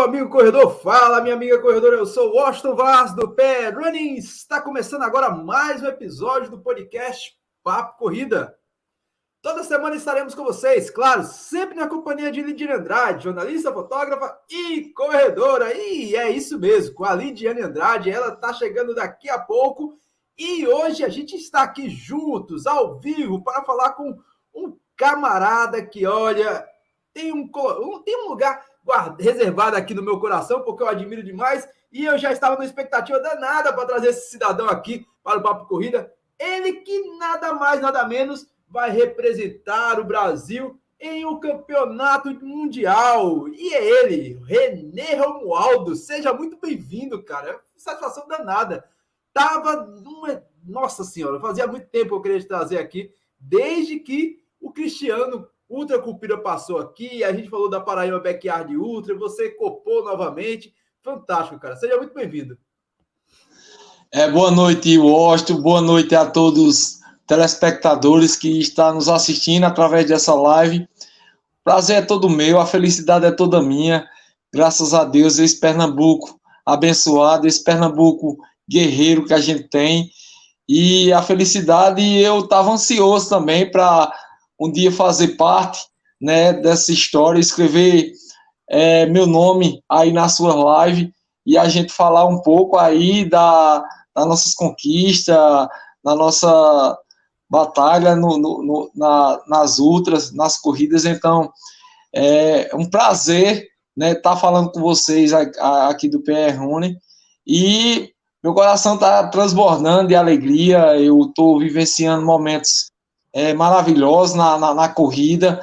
Meu amigo corredor, fala minha amiga corredora, eu sou o Washington Vaz do Pé Running. Está começando agora mais um episódio do podcast Papo Corrida. Toda semana estaremos com vocês, claro, sempre na companhia de Lidiane Andrade, jornalista, fotógrafa e corredora. E é isso mesmo, com a Lidiane Andrade, ela está chegando daqui a pouco. E hoje a gente está aqui juntos, ao vivo, para falar com um camarada que, olha, tem um, tem um lugar guarda, reservada aqui no meu coração, porque eu admiro demais. E eu já estava numa expectativa danada para trazer esse cidadão aqui para o Papo Corrida. Ele que nada mais, nada menos vai representar o Brasil em um campeonato mundial. E é ele, René Romualdo. Seja muito bem-vindo, cara. Satisfação danada. Tava numa. Nossa Senhora, fazia muito tempo que eu queria te trazer aqui, desde que o Cristiano Ultra Cupira passou aqui, a gente falou da Paraíba Backyard Ultra, você copou novamente. Fantástico, cara. Seja muito bem-vindo. É, boa noite, Washington. Boa noite a todos os telespectadores que estão nos assistindo através dessa live. Prazer é todo meu, a felicidade é toda minha. Graças a Deus, esse Pernambuco abençoado, esse Pernambuco guerreiro que a gente tem. E a felicidade, eu estava ansioso também para um dia fazer parte né, dessa história, escrever é, meu nome aí na sua live e a gente falar um pouco aí da, das nossas conquistas, da nossa batalha no, no, no, na, nas ultras, nas corridas. Então, é um prazer né, estar tá falando com vocês aqui do PR Rune. E meu coração está transbordando de alegria. Eu estou vivenciando momentos é, maravilhosos na, na, na corrida.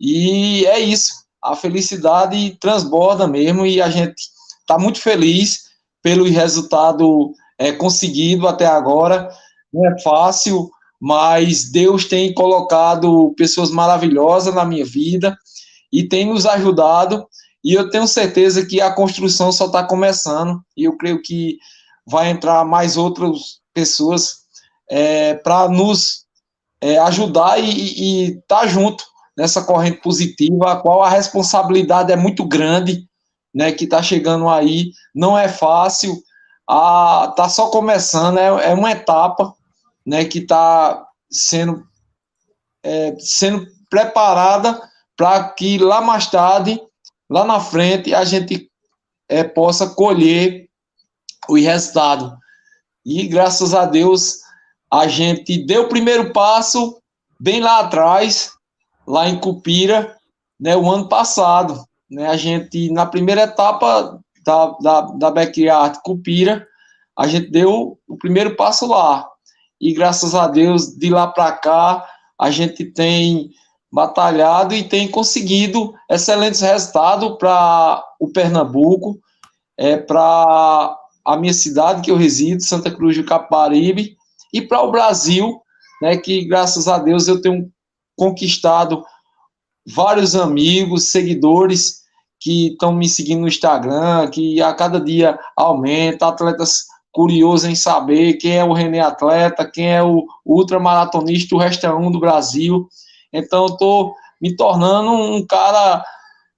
E é isso. A felicidade transborda mesmo e a gente está muito feliz pelo resultado é, conseguido até agora. Não é fácil, mas Deus tem colocado pessoas maravilhosas na minha vida e tem nos ajudado. E eu tenho certeza que a construção só está começando. E eu creio que vai entrar mais outras pessoas é, para nos é, ajudar e estar tá junto nessa corrente positiva, a qual a responsabilidade é muito grande, né, que está chegando aí, não é fácil, a, tá só começando, é, é uma etapa, né, que está sendo, é, sendo preparada para que lá mais tarde, lá na frente, a gente é, possa colher o resultado. E graças a Deus, a gente deu o primeiro passo bem lá atrás, lá em Cupira, né, o ano passado. Né, a gente, na primeira etapa da, da, da Backyard Cupira, a gente deu o primeiro passo lá. E graças a Deus, de lá para cá, a gente tem batalhado e tem conseguido excelentes resultados para o Pernambuco, é, para a minha cidade que eu resido, Santa Cruz do Caparibe, e para o Brasil, né, que graças a Deus eu tenho conquistado vários amigos, seguidores que estão me seguindo no Instagram, que a cada dia aumenta, atletas curiosos em saber quem é o René Atleta, quem é o ultramaratonista, o resto é um do Brasil. Então, eu estou me tornando um cara,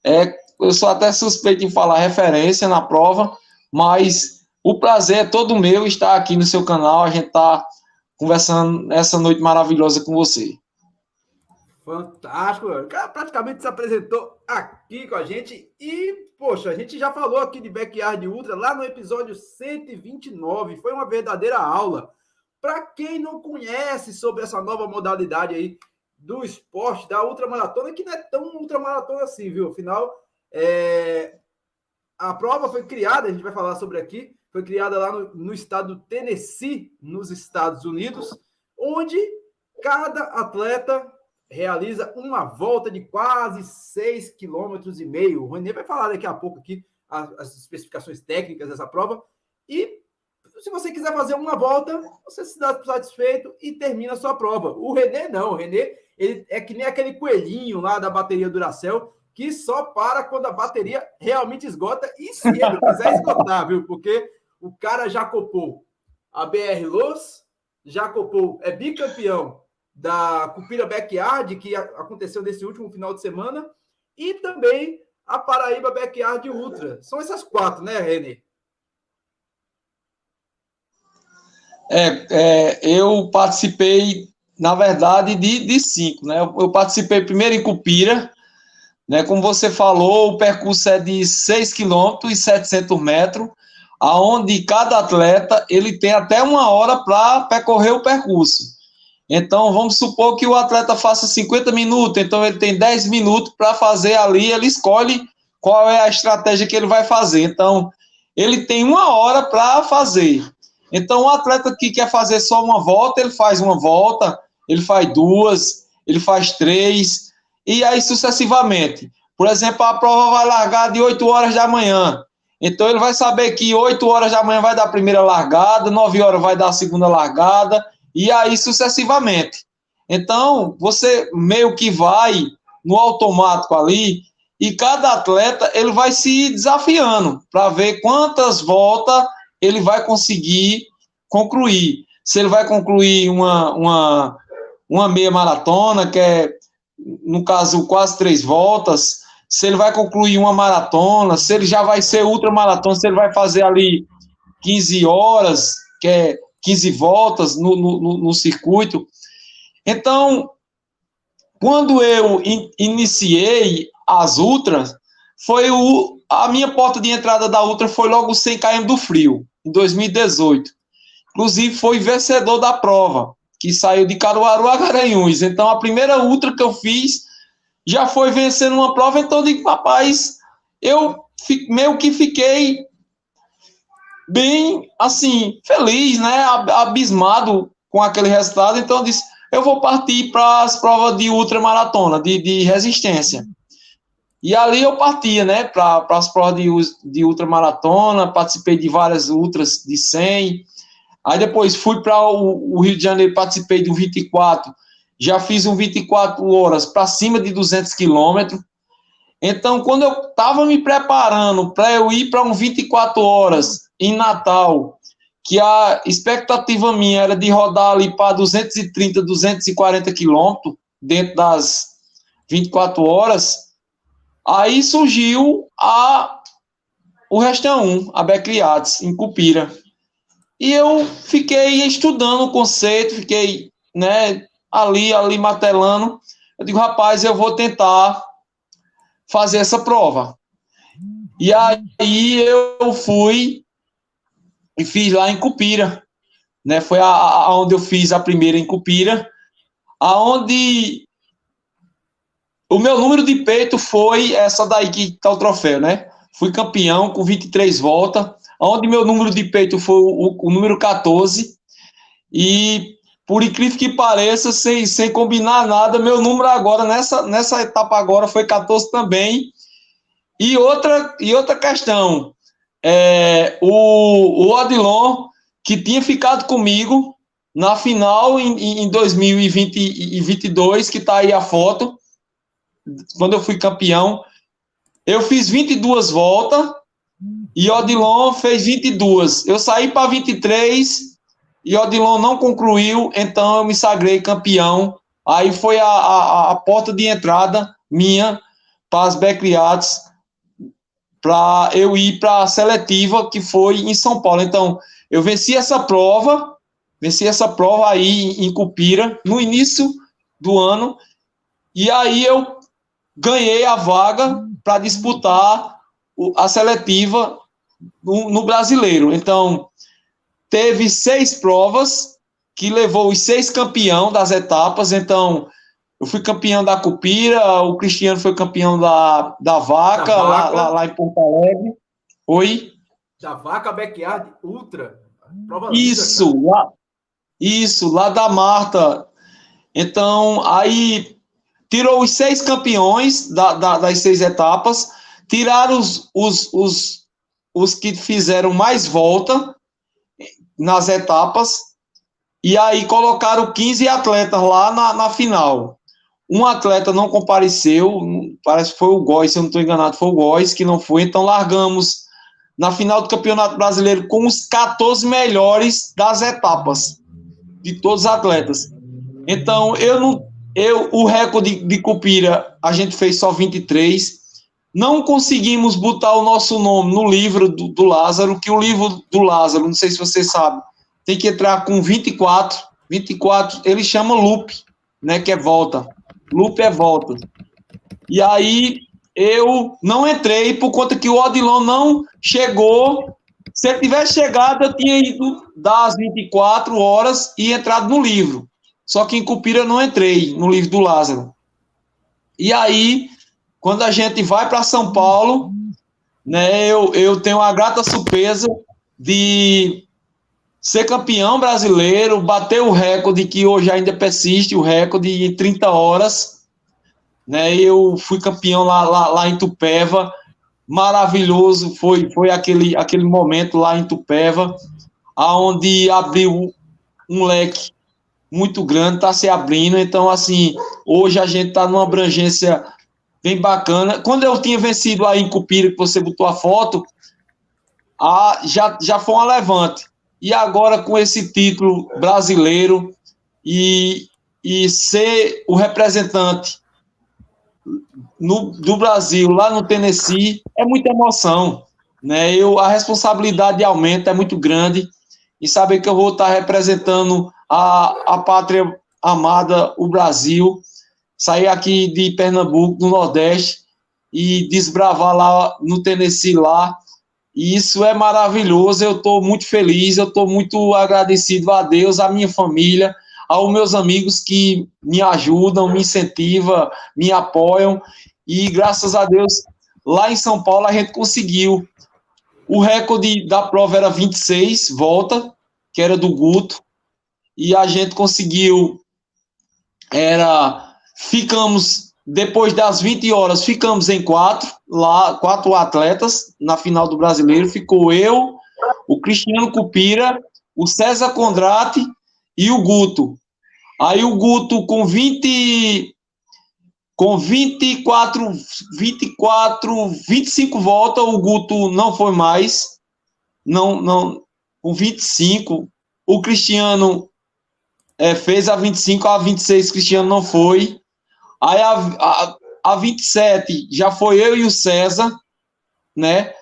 é, eu sou até suspeito em falar referência na prova, mas o prazer é todo meu estar aqui no seu canal, a gente está conversando essa noite maravilhosa com você. Fantástico, o cara praticamente se apresentou aqui com a gente e, poxa, a gente já falou aqui de Backyard Ultra lá no episódio 129, foi uma verdadeira aula. Para quem não conhece sobre essa nova modalidade aí do esporte, da ultramaratona, que não é tão ultramaratona assim, viu? Afinal, é... a prova foi criada, a gente vai falar sobre aqui, foi criada lá no, no estado do Tennessee, nos Estados Unidos, onde cada atleta realiza uma volta de quase 6,5 km. O Renê vai falar daqui a pouco aqui as, especificações técnicas dessa prova. E se você quiser fazer uma volta, você se dá satisfeito e termina a sua prova. O Renê não, o Renê ele é que nem aquele coelhinho lá da bateria Duracell que só para quando a bateria realmente esgota e se ele quiser esgotar, viu? Porque o cara já copou a BR Los, já copou, é bicampeão da Cupira Backyard, que aconteceu nesse último final de semana, e também a Paraíba Backyard Ultra. São essas quatro, né, Renê? É, é, eu participei, na verdade, de, de cinco, né? Eu, eu, participei primeiro em Cupira, né? Como você falou, o percurso é de 6 km e 700 metros, aonde cada atleta ele tem até uma hora para percorrer o percurso. Então, vamos supor que o atleta faça 50 minutos, então ele tem 10 minutos para fazer ali, ele escolhe qual é a estratégia que ele vai fazer. Então, ele tem uma hora para fazer. Então, o atleta que quer fazer só uma volta, ele faz uma volta, ele faz duas, ele faz três, e aí sucessivamente. Por exemplo, a prova vai largar de 8 horas da manhã. Então, ele vai saber que 8 horas da manhã vai dar a primeira largada, 9 horas vai dar a segunda largada, e aí sucessivamente. Então, você meio que vai no automático ali, e cada atleta ele vai se desafiando para ver quantas voltas ele vai conseguir concluir. Se ele vai concluir uma, uma, uma meia maratona, que é, no caso, quase três voltas, se ele vai concluir uma maratona, se ele já vai ser ultramaratona, se ele vai fazer ali 15 horas, que é 15 voltas no, no, no circuito. Então, quando eu in, iniciei as ultras, foi o, a minha porta de entrada da ultra foi logo 100 km do frio, em 2018. Inclusive, foi vencedor da prova, que saiu de Caruaru a Garanhuns. Então, a primeira ultra que eu fiz já foi vencendo uma prova. Então, eu digo, rapaz, eu meio que fiquei bem, assim, feliz, né? Abismado com aquele resultado. Então, eu disse: eu vou partir para as provas de ultramaratona, de, de resistência. E ali eu partia, né, para as provas de, de ultramaratona, participei de várias ultras de 100. Aí depois fui para o, o, Rio de Janeiro, participei do 24. Já fiz um 24 horas para cima de 200 quilômetros. Então, quando eu estava me preparando para eu ir para um 24 horas em Natal, que a expectativa minha era de rodar ali para 230, 240 quilômetros dentro das 24 horas, aí surgiu a o Restão 1, a Becliades, em Cupira. E eu fiquei estudando o conceito, fiquei né, ali, ali matelando. Eu digo, rapaz, eu vou tentar fazer essa prova. E aí eu fui e fiz lá em Cupira, né? Foi a, a, onde eu fiz a primeira em Cupira, aonde o meu número de peito foi essa daí que tá o troféu, né? Fui campeão com 23 voltas, onde meu número de peito foi o, o número 14, e por incrível que pareça, sem, sem combinar nada, meu número agora, nessa, nessa etapa agora, foi 14 também. E outra, e outra questão, é, o, o Odilon, que tinha ficado comigo na final em, em 2022, que está aí a foto, quando eu fui campeão, eu fiz 22 voltas e Odilon fez 22. Eu saí para 23 e Odilon não concluiu, então eu me sagrei campeão. Aí foi a, a, a porta de entrada minha para as backyards para eu ir para a seletiva que foi em São Paulo. Então, eu venci essa prova, venci essa prova aí em Cupira no início do ano, e aí eu ganhei a vaga para disputar a seletiva no, no, brasileiro. Então, teve seis provas que levou os seis campeão das etapas. Então, eu fui campeão da Cupira, o Cristiano foi campeão da, da Vaca, da vaca. Lá, lá, lá, em Porto Alegre. Oi? Da Vaca Backyard Ultra. Prova isso, lá, isso, lá da Marta. Então, aí tirou os seis campeões da, da, das seis etapas, tiraram os, os, os, os que fizeram mais volta nas etapas, e aí colocaram 15 atletas lá na, na final. Um atleta não compareceu, parece que foi o Góis, se eu não estou enganado, foi o Góis que não foi, então largamos na final do Campeonato Brasileiro com os 14 melhores das etapas, de todos os atletas. Então, eu não. Eu, o recorde de Cupira, a gente fez só 23. Não conseguimos botar o nosso nome no livro do, do Lázaro, que o livro do Lázaro, não sei se você sabe, tem que entrar com 24. 24, ele chama loop, né? Que é volta. Loop é volta. E aí eu não entrei por conta que o Odilon não chegou. Se ele tivesse chegado, eu tinha ido das 24 horas e entrado no livro. Só que em Cupira eu não entrei no livro do Lázaro. E aí, quando a gente vai para São Paulo, né, eu, eu tenho a grata surpresa de ser campeão brasileiro, bater o recorde que hoje ainda persiste, o recorde em 30 horas. Né, eu fui campeão lá, lá, lá em Tupéva, maravilhoso foi, foi aquele, aquele momento lá em Tupéva, aonde abriu um leque muito grande, está se abrindo. Então, assim, hoje a gente está numa abrangência bem bacana. Quando eu tinha vencido aí em Cupira, que você botou a foto, a, já, já foi uma levante. E agora com esse título brasileiro e, e ser o representante no, do Brasil lá no Tennessee é muita emoção. Né? Eu, a responsabilidade aumenta, é muito grande. E saber que eu vou estar representando a, a pátria amada, o Brasil, sair aqui de Pernambuco, do Nordeste, e desbravar lá no Tennessee lá. E isso é maravilhoso, eu estou muito feliz, eu estou muito agradecido a Deus, à minha família, aos meus amigos que me ajudam, me incentivam, me apoiam. E graças a Deus, lá em São Paulo a gente conseguiu. O recorde da prova era 26 volta, que era do Guto e a gente conseguiu era ficamos depois das 20 horas ficamos em quatro lá quatro atletas na final do brasileiro. Ficou eu o Cristiano Cupira o César Condrate e o Guto. Aí o Guto com 20 com 24 24 25 voltas o Guto não foi mais não não com 25 o Cristiano é, fez a 25, a 26 Cristiano não foi. Aí a, a, a 27 já foi eu e o César, né?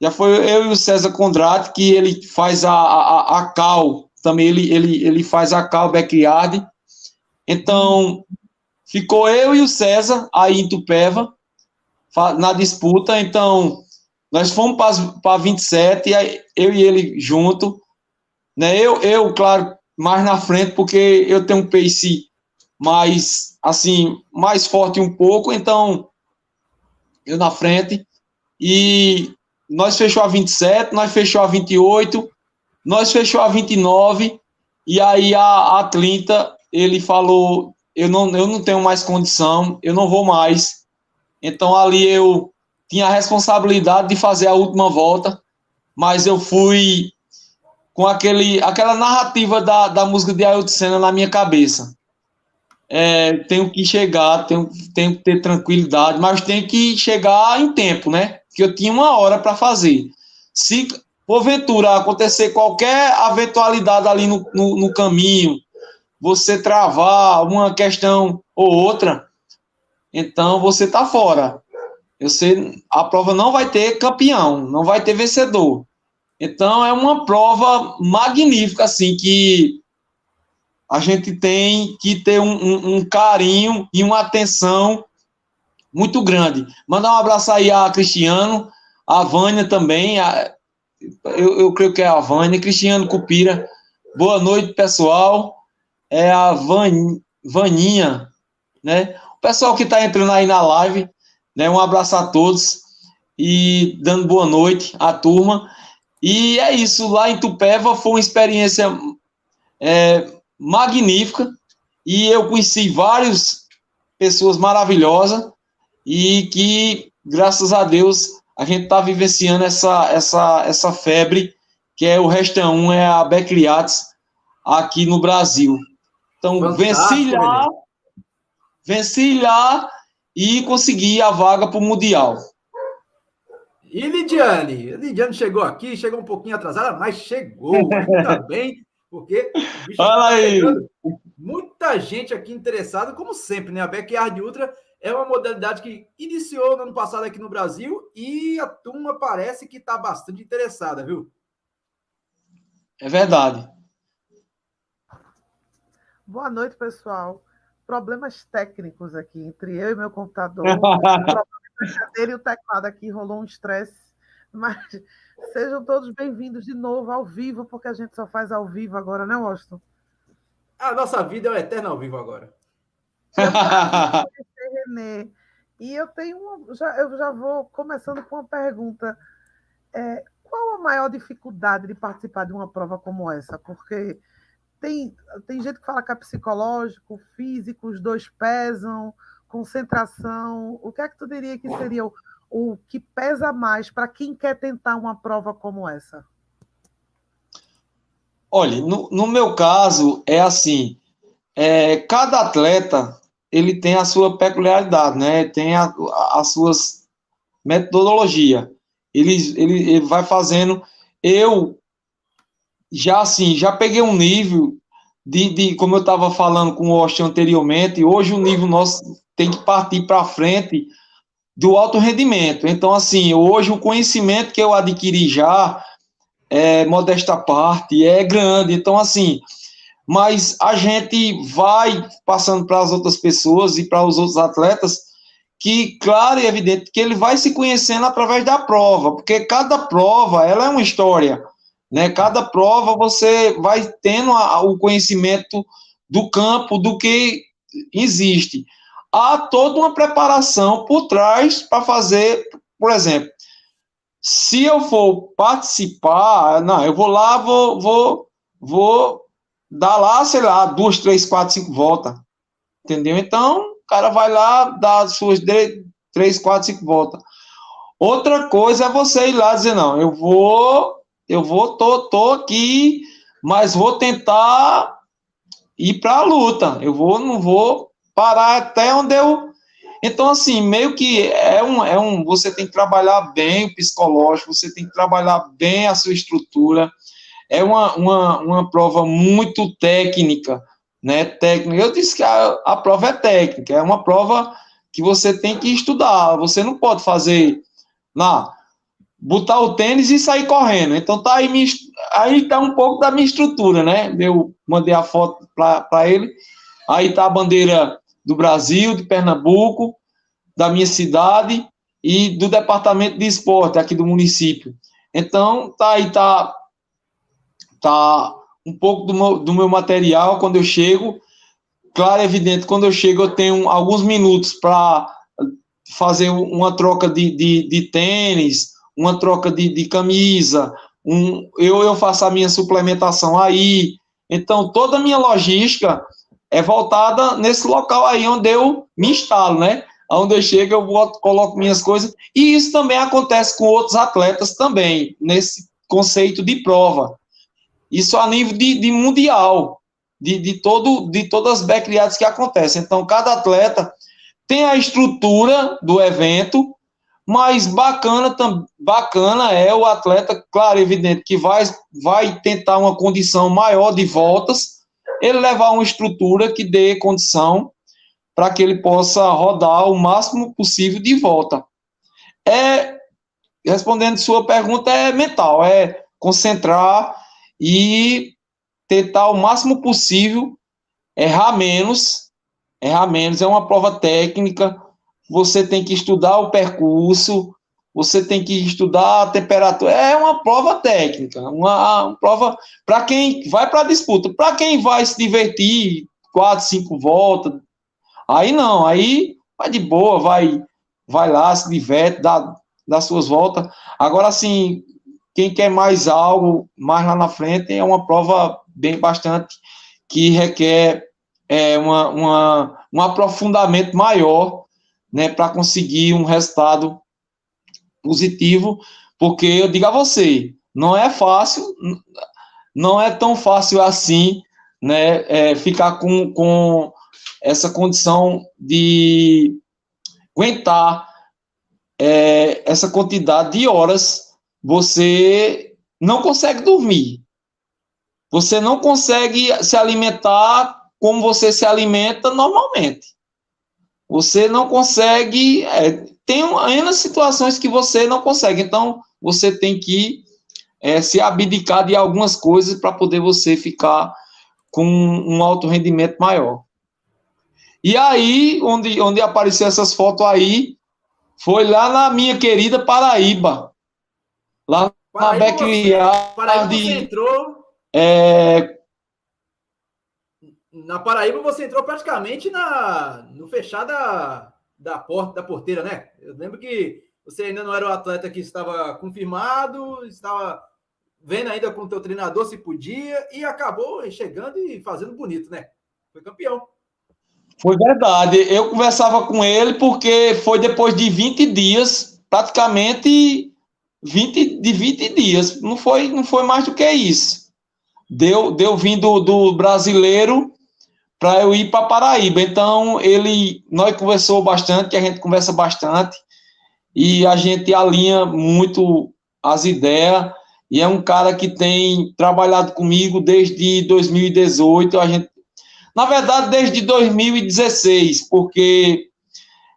Já foi eu e o César Condrate, que ele faz a, a, a cal, também ele, ele, ele faz a cal backyard. Então, ficou eu e o César aí em Tupéva, na disputa. Então, nós fomos para 27, aí eu e ele junto. Né? Eu, eu, claro, mais na frente, porque eu tenho um pace mais, assim, mais forte um pouco, então eu na frente. E nós fechou a 27, nós fechou a 28, nós fechou a 29, e aí a, a 30, ele falou, eu não, eu não tenho mais condição, eu não vou mais. Então ali eu tinha a responsabilidade de fazer a última volta, mas eu fui com aquele, aquela narrativa da, da música de Ailton Senna na minha cabeça. É, tenho que chegar, tenho, tenho que ter tranquilidade, mas tenho que chegar em tempo, né? Que eu tinha uma hora para fazer. Se porventura acontecer qualquer eventualidade ali no, no, no caminho, você travar uma questão ou outra, então você tá fora. Você, a prova não vai ter campeão, não vai ter vencedor. Então é uma prova magnífica, assim, que a gente tem que ter um, um, um carinho e uma atenção muito grande. Mandar um abraço aí a Cristiano, a Vânia também, a, eu, eu, creio que é a Vânia, Cristiano Cupira. Boa noite, pessoal. É a Van, Vaninha, né? O pessoal que está entrando aí na live, né? Um abraço a todos e dando boa noite à turma. E é isso, lá em Tupéva foi uma experiência é, magnífica. e eu conheci várias pessoas maravilhosas e que, graças a Deus, a gente está vivenciando essa, essa, essa febre, que é o Resta 1, é a Becriates, aqui no Brasil. Então, Fantástico, venci lá, venci lá e consegui a vaga para o Mundial. E Lidiane? Lidiane chegou aqui, chegou um pouquinho atrasada, mas chegou, ainda bem, porque o bicho Fala tá aí. muita gente aqui interessada, como sempre, né? A Backyard Ultra é uma modalidade que iniciou no ano passado aqui no Brasil e a turma parece que está bastante interessada, viu? É verdade. Boa noite, pessoal. Problemas técnicos aqui entre eu e meu computador. cadeira e o teclado aqui rolou um estresse, mas sejam todos bem-vindos de novo ao vivo, porque a gente só faz ao vivo agora, né, Washington? A nossa vida é o eterno ao vivo agora. Renê. E eu tenho uma, já, eu já vou começando com uma pergunta. É, qual a maior dificuldade de participar de uma prova como essa? Porque tem, tem gente que fala que é psicológico, físico, os dois pesam, concentração. O que é que tu diria que seria o, o que pesa mais para quem quer tentar uma prova como essa? Olha, no, no meu caso, é assim: é, cada atleta ele tem a sua peculiaridade, né? Tem as suas metodologia. Ele, ele, ele vai fazendo. Eu já assim, já peguei um nível de, de como eu estava falando com o Austin anteriormente, hoje o nível nosso tem que partir para frente do alto rendimento. Então, assim, hoje o conhecimento que eu adquiri já, é, modesta parte, é grande. Então, assim, mas a gente vai passando para as outras pessoas e para os outros atletas que, claro e evidente, que ele vai se conhecendo através da prova, porque cada prova, ela é uma história, né? Cada prova você vai tendo a, o conhecimento do campo, do que existe há toda uma preparação por trás para fazer, por exemplo, se eu for participar, não, eu vou lá, vou, vou, vou dar lá, sei lá, duas, três, quatro, cinco voltas, entendeu? Então, o cara vai lá, dá as suas três, quatro, cinco voltas. Outra coisa é você ir lá dizer, não, eu vou, eu vou, tô, tô aqui, mas vou tentar ir para a luta. Eu vou, não vou parar até onde eu. Então, assim, meio que é um, é um. Você tem que trabalhar bem o psicológico, você tem que trabalhar bem a sua estrutura. É uma, uma, uma prova muito técnica, né? Técnica. Eu disse que a, a prova é técnica, é uma prova que você tem que estudar. Você não pode fazer lá, botar o tênis e sair correndo. Então tá aí, aí tá um pouco da minha estrutura, né? Eu mandei a foto para ele. Aí tá a bandeira do Brasil, de Pernambuco, da minha cidade e do departamento de esporte aqui do município. Então, tá aí, tá, tá um pouco do meu, do meu material quando eu chego. Claro, é evidente, quando eu chego, eu tenho alguns minutos para fazer uma troca de, de, de tênis, uma troca de, de camisa, um, eu, eu faço a minha suplementação aí. Então, toda a minha logística é voltada nesse local aí onde eu me instalo, né? Onde eu chego, eu boto, coloco minhas coisas. E isso também acontece com outros atletas também, nesse conceito de prova. Isso a nível de, de mundial, de, de, todo, de todas as backliads que acontecem. Então, cada atleta tem a estrutura do evento, mas bacana, bacana é o atleta, claro, evidente, que vai, vai tentar uma condição maior de voltas, ele levar uma estrutura que dê condição para que ele possa rodar o máximo possível de volta. É, respondendo sua pergunta, é mental, é concentrar e tentar o máximo possível errar menos, errar menos, é uma prova técnica, você tem que estudar o percurso, você tem que estudar a temperatura. É uma prova técnica, uma, uma prova para quem vai para a disputa. Para quem vai se divertir, quatro, cinco voltas, aí não, aí vai de boa, vai, vai lá, se diverte, dá, dá suas voltas. Agora, assim, quem quer mais algo, mais lá na frente, é uma prova bem bastante que requer é, uma, uma, um aprofundamento maior né, para conseguir um resultado positivo, porque eu digo a você, não é fácil, não é tão fácil assim né, é, ficar com, com essa condição de aguentar é, essa quantidade de horas, você não consegue dormir. Você não consegue se alimentar como você se alimenta normalmente. Você não consegue. É, tem ainda situações que você não consegue. Então, você tem que é, se abdicar de algumas coisas para poder você ficar com um alto rendimento maior. E aí, onde, onde apareceu essas fotos aí, foi lá na minha querida Paraíba. Lá Paraíba, na. Paraíba você entrou. É... Na Paraíba você entrou praticamente na, no fechar da, porta, da porteira, né? Eu lembro que você ainda não era o atleta que estava confirmado, estava vendo ainda com o teu treinador se podia, e acabou chegando e fazendo bonito, né? Foi campeão. Foi verdade. Eu conversava com ele porque foi depois de 20 dias, praticamente 20, de 20 dias. Não foi, não foi mais do que isso. Deu, deu vindo do brasileiro para eu ir para Paraíba. Então, ele, nós conversou bastante, a gente conversa bastante, e a gente alinha muito as ideias. E é um cara que tem trabalhado comigo desde 2018. A gente na verdade, desde 2016, porque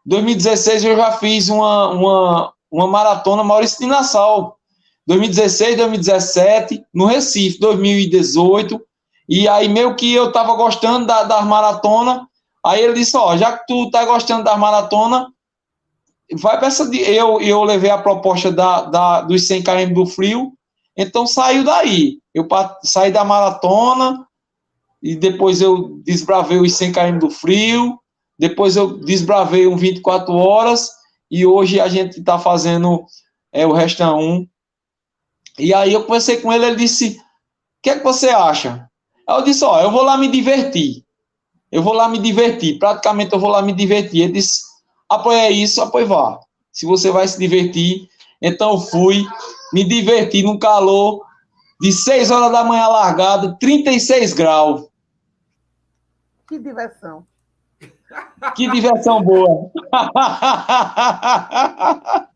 2016 eu já fiz uma, uma, uma maratona Maurício de Nassau. 2016, 2017, no Recife, 2018. E aí, meio que eu tava gostando da, das maratona. Aí ele disse: Ó, já que tu tá gostando das maratona, vai para essa. Eu, eu levei a proposta da, da, dos 100 km do frio, então saiu daí. Eu saí da maratona, e depois eu desbravei os 100 km do frio, depois eu desbravei um 24 horas, e hoje a gente está fazendo é, o Resta 1. E aí eu conversei com ele, ele disse, o que é que você acha? Aí eu disse, ó, eu vou lá me divertir. Eu vou lá me divertir, praticamente eu vou lá me divertir. Ele disse, apoia isso, apoia vá. Se você vai se divertir, então eu fui, me diverti no calor, de 6 horas da manhã largado, 36 graus. Que diversão. Que diversão boa.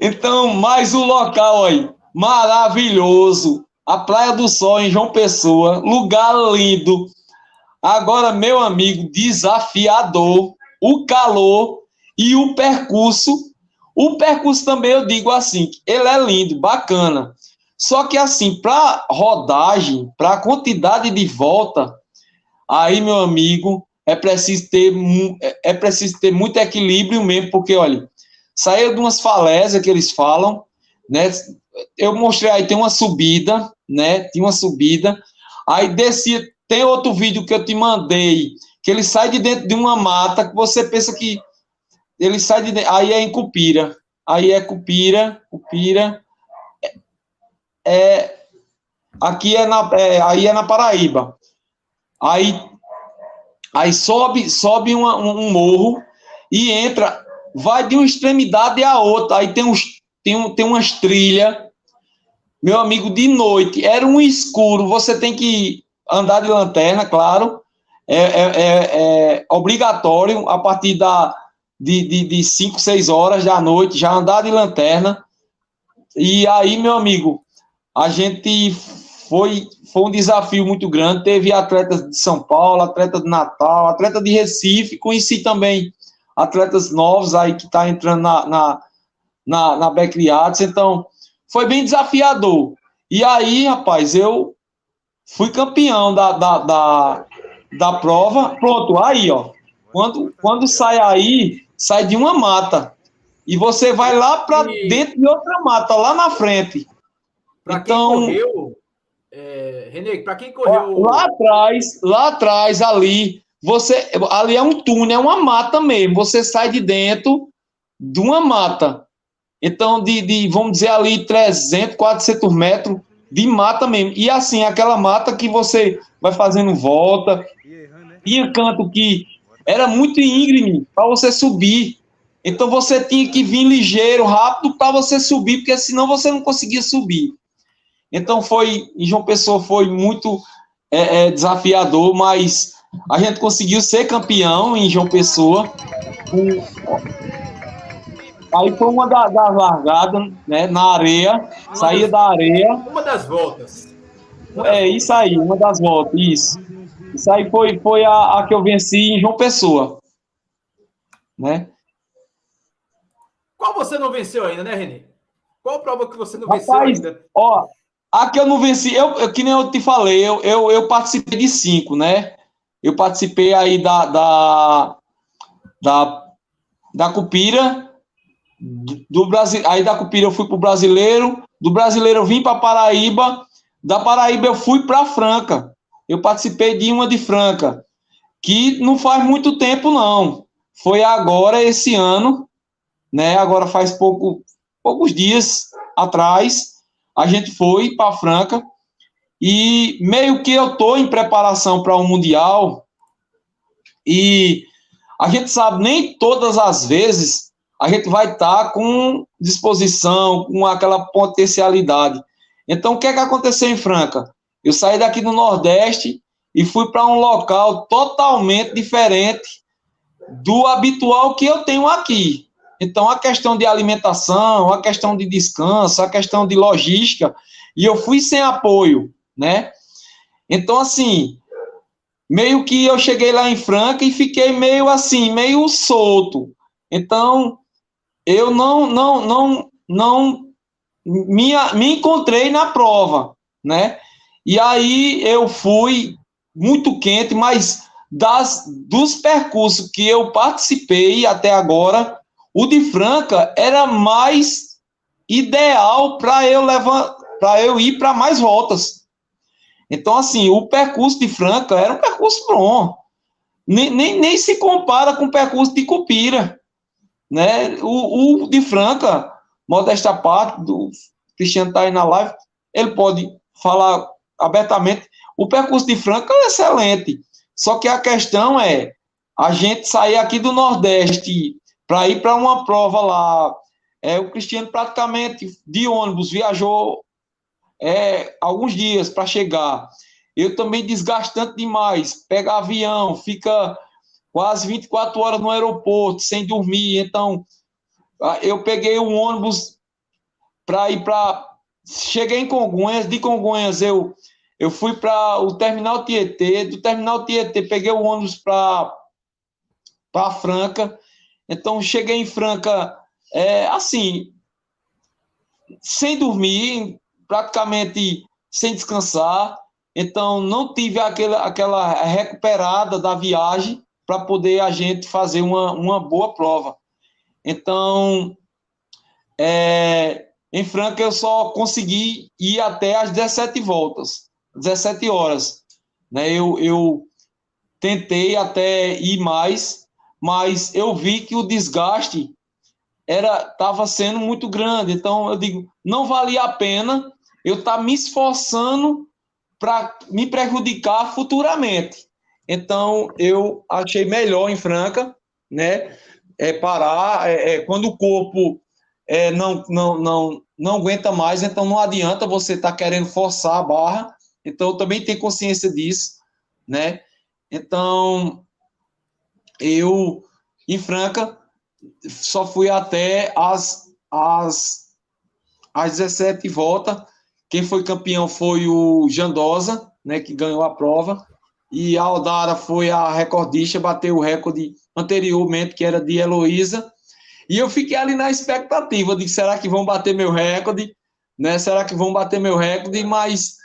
então, mais um local aí, maravilhoso. A Praia do Sol em João Pessoa, lugar lindo. Agora, meu amigo, desafiador, o calor e o percurso. O percurso também eu digo assim, ele é lindo, bacana. Só que assim, para rodagem, para quantidade de volta, aí, meu amigo, é preciso ter é, é preciso ter muito equilíbrio mesmo, porque olha, saiu de umas falésias que eles falam, né? Eu mostrei aí tem uma subida, né? Tem uma subida. Aí descia, tem outro vídeo que eu te mandei, que ele sai de dentro de uma mata que você pensa que ele sai de dentro, aí é em Cupira. Aí é Cupira, Cupira é aqui é na é, aí é na Paraíba. Aí aí sobe sobe uma, um morro e entra, vai de uma extremidade à outra. Aí tem uns tem, um, tem umas trilhas. Meu amigo, de noite era um escuro. Você tem que andar de lanterna, claro. É, é, é, é obrigatório a partir da de 5, 6 horas da noite, já andar de lanterna. E aí, meu amigo, a gente foi, foi um desafio muito grande. Teve atletas de São Paulo, atleta de Natal, atleta de Recife, conheci também atletas novos aí que está entrando na, na, na, na. Então, foi bem desafiador. E aí, rapaz, eu fui campeão da, da, da, da prova. Pronto, aí, ó. Quando, quando sai aí, sai de uma mata. E você vai lá para dentro de outra mata, lá na frente. Para então, quem correu, é, Renê, para quem correu. Lá atrás, lá atrás, ali, você. Ali é um túnel, é uma mata mesmo. Você sai de dentro de uma mata. Então, de, de vamos dizer ali, 300, 400 metros, de mata mesmo. E assim, aquela mata que você vai fazendo volta. Tinha canto que era muito íngreme para você subir. Então você tinha que vir ligeiro, rápido para você subir, porque senão você não conseguia subir. Então foi, em João Pessoa foi muito é, é, desafiador, mas a gente conseguiu ser campeão em João Pessoa. Aí foi uma das da largadas, né, na areia, uma saía das, da areia. Uma das voltas. É, isso aí, uma das voltas, isso. Isso aí foi, foi a, a que eu venci em João Pessoa. Né? Qual você não venceu ainda, né, Renê? Qual prova que você não Rapaz, venceu ainda? Ó, a que eu não venci, eu, eu, que nem eu te falei, eu, eu, eu participei de cinco, né? Eu participei aí da, da, da, da Cupira, do Brasil, aí da Cupira eu fui para o Brasileiro, do Brasileiro eu vim para Paraíba, da Paraíba eu fui para Franca. Eu participei de uma de Franca, que não faz muito tempo não. Foi agora esse ano, né? Agora faz pouco, poucos dias atrás, a gente foi para Franca e meio que eu tô em preparação para o um mundial e a gente sabe nem todas as vezes a gente vai estar tá com disposição, com aquela potencialidade. Então, o que é que aconteceu em Franca? Eu saí daqui do Nordeste e fui para um local totalmente diferente do habitual que eu tenho aqui. Então, a questão de alimentação, a questão de descanso, a questão de logística, e eu fui sem apoio, né? Então, assim, meio que eu cheguei lá em Franca e fiquei meio assim, meio solto. Então, eu não, não, não, não me, me encontrei na prova, né? E aí eu fui muito quente, mas das, dos percursos que eu participei até agora, o de Franca era mais ideal para eu levar, para eu ir para mais voltas. Então, assim, o percurso de Franca era um percurso bom. Nem, nem, nem se compara com o percurso de Cupira. Né? O, o de Franca, modesta parte, do Cristiano está aí na live, ele pode falar abertamente. O percurso de Franca é excelente. Só que a questão é a gente sair aqui do Nordeste para ir para uma prova lá. É, o Cristiano praticamente de ônibus viajou é, alguns dias para chegar. Eu também desgastante demais. Pega avião, fica quase 24 horas no aeroporto sem dormir. Então, eu peguei um ônibus para ir para. Cheguei em Congonhas, de Congonhas eu eu fui para o terminal Tietê, do terminal Tietê peguei o ônibus para para Franca. Então cheguei em Franca é, assim, sem dormir, praticamente sem descansar. Então não tive aquela, aquela recuperada da viagem para poder a gente fazer uma, uma boa prova. Então, é, em Franca eu só consegui ir até as 17 voltas. 17 horas. Né? Eu, eu tentei até ir mais, mas eu vi que o desgaste era estava sendo muito grande. Então eu digo, não valia a pena eu estar tá me esforçando para me prejudicar futuramente. Então eu achei melhor em Franca, né? É parar é, é, quando o corpo é, não, não, não, não aguenta mais, então não adianta você estar tá querendo forçar a barra então, também tem consciência disso, né? Então, eu, em Franca, só fui até as, as, as 17 voltas. Quem foi campeão foi o Jandosa, né, que ganhou a prova. E a Aldara foi a recordista, bateu o recorde anteriormente, que era de Heloísa. E eu fiquei ali na expectativa de será que vão bater meu recorde? Né? Será que vão bater meu recorde? Mas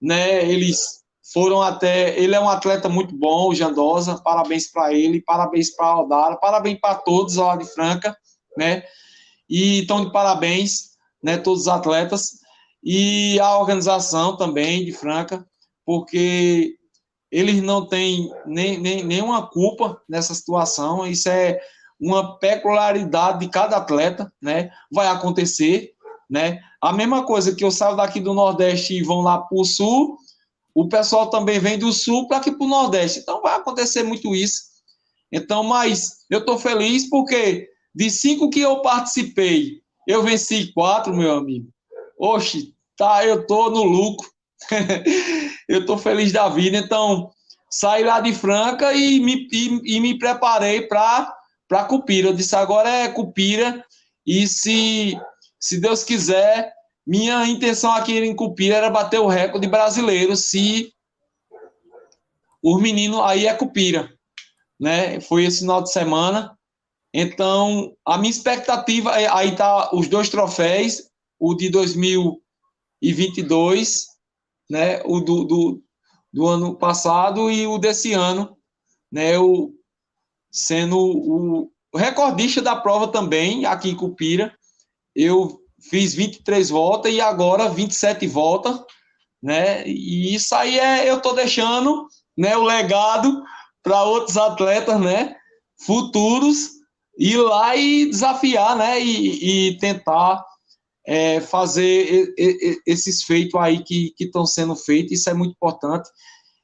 né? Eles foram até. Ele é um atleta muito bom, o Jandosa. Parabéns para ele, parabéns para a Aldara, parabéns para todos lá de Franca, né? E então de parabéns, né? Todos os atletas e a organização também de Franca, porque eles não têm nem, nem, nenhuma culpa nessa situação. Isso é uma peculiaridade de cada atleta, né? Vai acontecer, né? a mesma coisa que eu saio daqui do Nordeste e vão lá para o Sul, o pessoal também vem do Sul para aqui para o Nordeste. Então vai acontecer muito isso. Então, mas eu estou feliz porque de cinco que eu participei, eu venci quatro, meu amigo. Oxe, tá, eu tô no lucro. eu tô feliz da vida. Então, saí lá de Franca e me, e, e me preparei para para Cupira. Eu disse, agora é Cupira. E se, se Deus quiser, minha intenção aqui em Cupira era bater o recorde brasileiro, se os meninos aí é Cupira. Né? Foi esse final de semana. Então, a minha expectativa é aí tá os dois troféus, o de 2022, né, o do, do, do ano passado e o desse ano, né, o, sendo o, recordista da prova também, aqui em Cupira. Eu fiz 23 voltas e agora 27 voltas, né? E isso aí é eu tô deixando, né, o legado para outros atletas, né, futuros ir lá e desafiar, né? E, e tentar é, fazer esses feitos aí que estão sendo feitos, isso é muito importante.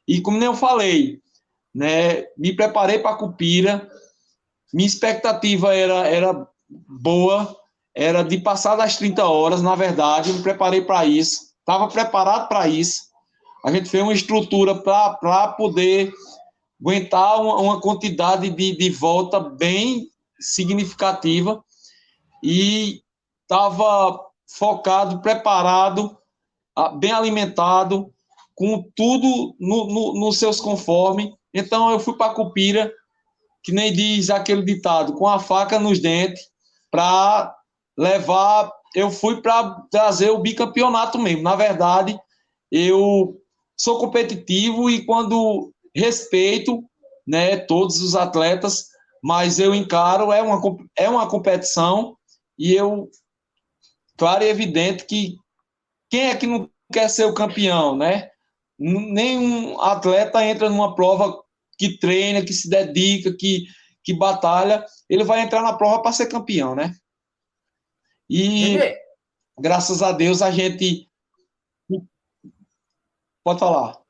E como eu falei, né? Me preparei para a Cupira, minha expectativa era, era boa, era de passar das 30 horas, na verdade, eu me preparei para isso, estava preparado para isso. A gente fez uma estrutura para poder aguentar uma, uma quantidade de, de volta bem significativa e estava focado, preparado, bem alimentado, com tudo nos no, no seus conformes. Então eu fui para Cupira, que nem diz aquele ditado, com a faca nos dentes, para levar. Eu fui para trazer o bicampeonato mesmo. Na verdade, eu sou competitivo e quando respeito né, todos os atletas, mas eu encaro, é uma, é uma competição e eu, claro e evidente que quem é que não quer ser o campeão, né? Nenhum atleta entra numa prova que treina, que se dedica, que, que batalha, ele vai entrar na prova para ser campeão, né? E graças a Deus a gente. Pode falar.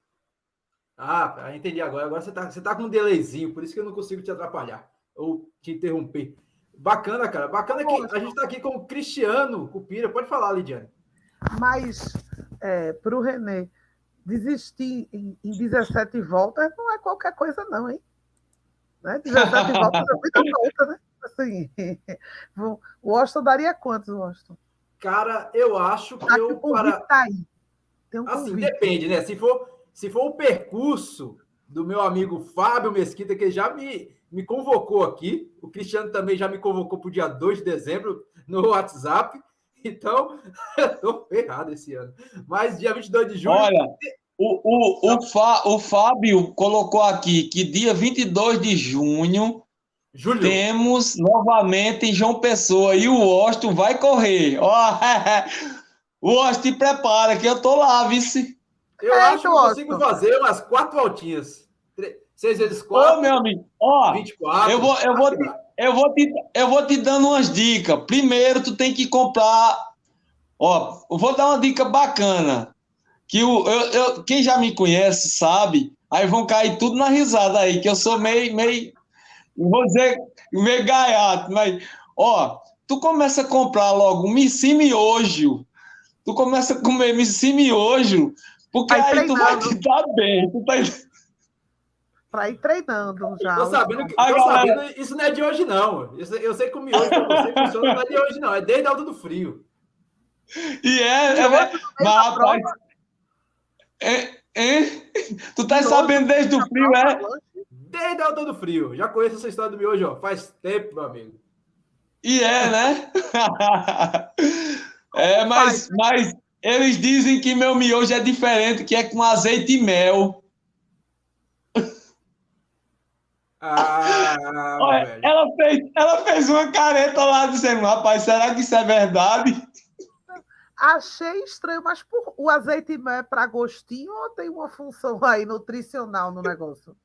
Ah, entendi agora. Agora você está você tá com um delayzinho, por isso que eu não consigo te atrapalhar ou te interromper. Bacana, cara. Bacana que a gente está aqui com o Cristiano Cupira. Pode falar, Lidiane. Mas, é, para o Renê, desistir em, em 17 voltas não é qualquer coisa, não, hein? Né? 17 voltas é muita volta, né? Assim, o Washington daria quantos, Washington? Cara, eu acho que tá eu. Para... Tá aí. Um assim, depende, né? Se for, se for o percurso do meu amigo Fábio Mesquita, que já me, me convocou aqui. O Cristiano também já me convocou para o dia 2 de dezembro no WhatsApp. Então, eu tô ferrado esse ano. Mas dia 22 de julho. Olha, o, o, o, Fá, o Fábio colocou aqui que dia 22 de junho Julho. temos novamente em João Pessoa e o Austin vai correr. Ó, oh, Austin, prepara que eu tô lá, vice. Eu é, acho que eu consigo fazer umas quatro altinhas. 6 vezes 4. Ô, meu amigo, ó, 24. Eu vou, eu, vou te, eu, vou te, eu vou te dando umas dicas. Primeiro, tu tem que comprar. Ó, eu vou dar uma dica bacana. Que o, eu, eu, quem já me conhece sabe, aí vão cair tudo na risada aí, que eu sou meio. meio vou dizer, meio gaiato, mas. Ó, tu começa a comprar logo um hoje. Tu começa a comer missi miojo, porque aí, aí tu vai te dar bem. Tu tá para ir treinando já. Tô sabendo, que, tô sabendo, isso não é de hoje, não. Isso, eu sei que o miojo para você funciona, não é de hoje, não. É desde a alta do frio. E é, é, é mas, rapaz, é, é, tu tá sabendo desde o frio, é? Desde a alta do frio. Já conheço essa história do miojo, ó. Faz tempo, meu amigo. E é, né? é, mas, mas eles dizem que meu miojo é diferente, que é com azeite e mel. Ah, Olha, ela, fez, ela fez uma careta lá dizendo, rapaz, será que isso é verdade? Achei estranho, mas por, o azeite é para gostinho ou tem uma função aí nutricional no negócio?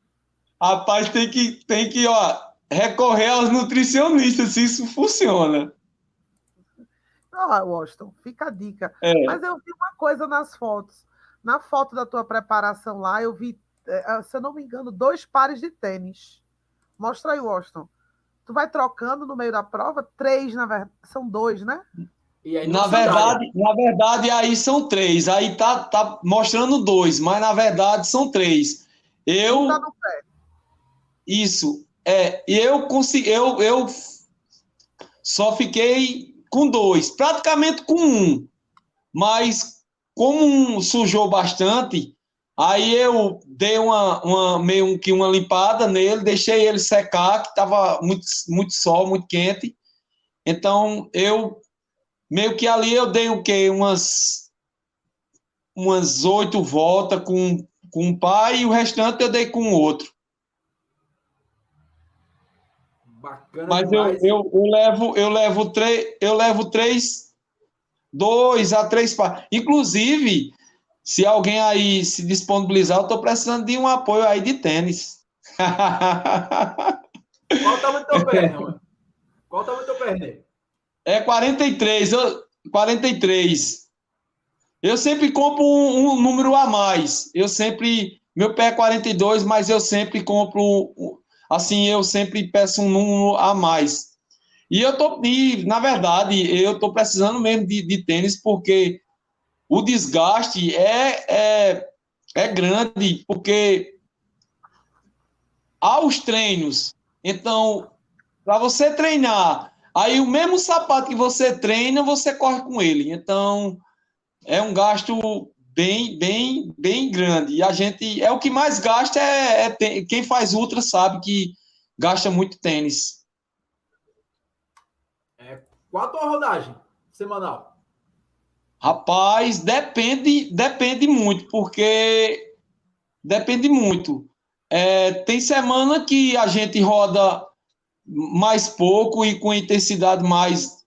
Rapaz, tem que, tem que ó, recorrer aos nutricionistas se isso funciona. Ó, oh, Washington, fica a dica. É. Mas eu vi uma coisa nas fotos. Na foto da tua preparação lá, eu vi, é, se eu não me engano, dois pares de tênis. Mostra aí, Washington. Tu vai trocando no meio da prova? Três, na verdade. São dois, né? Aí, na verdade, na verdade, aí são três. Aí tá, tá mostrando dois, mas na verdade são três. Eu. Tá no pé. Isso. É, eu consegui. Eu, eu só fiquei com dois, praticamente com um. Mas como um sujou bastante, aí eu dei uma, uma meio que uma limpada nele, deixei ele secar, que estava muito, muito sol, muito quente. Então eu meio que ali eu dei o quê? Umas umas oito voltas com, com um pai e o restante eu dei com o outro. Bacana Mas eu, eu, eu, levo, eu levo três, eu levo três, dois a três pares. Inclusive, se alguém aí se disponibilizar, eu estou precisando de um apoio aí de tênis. Qual o tamanho do teu pé, mano? Qual do teu pé, É 43, eu, 43. Eu sempre compro um, um, número a mais. Eu sempre. Meu pé é 42, mas eu sempre compro assim, eu sempre peço um número a mais. E eu tô, e, na verdade, eu tô precisando mesmo de, de tênis, porque o desgaste é, é, é grande, porque aos treinos, então, para você treinar, aí o mesmo sapato que você treina, você corre com ele. Então, é um gasto bem, bem, bem grande. E a gente é o que mais gasta é, é quem faz ultra sabe que gasta muito tênis. É, qual a tua rodagem semanal? Rapaz, depende, depende muito, porque depende muito. É, tem semana que a gente roda mais pouco e com intensidade mais,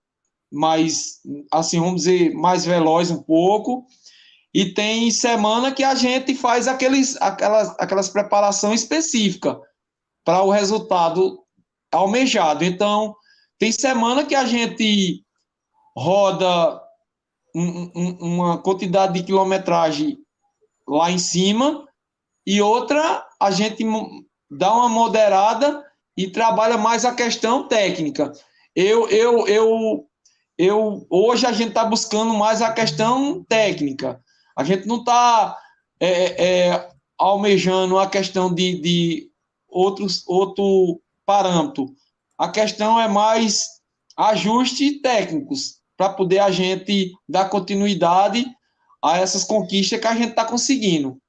mais, assim, vamos dizer, mais veloz um pouco. E tem semana que a gente faz aqueles, aquelas, aquelas preparações específicas para o resultado almejado. Então, tem semana que a gente roda um, um, uma quantidade de quilometragem lá em cima e outra a gente dá uma moderada e trabalha mais a questão técnica. Eu, eu, eu, eu hoje a gente está buscando mais a questão técnica. A gente não está é, é, almejando a questão de, de outros, outro parâmetro. A questão é mais ajustes técnicos para poder a gente dar continuidade a essas conquistas que a gente está conseguindo.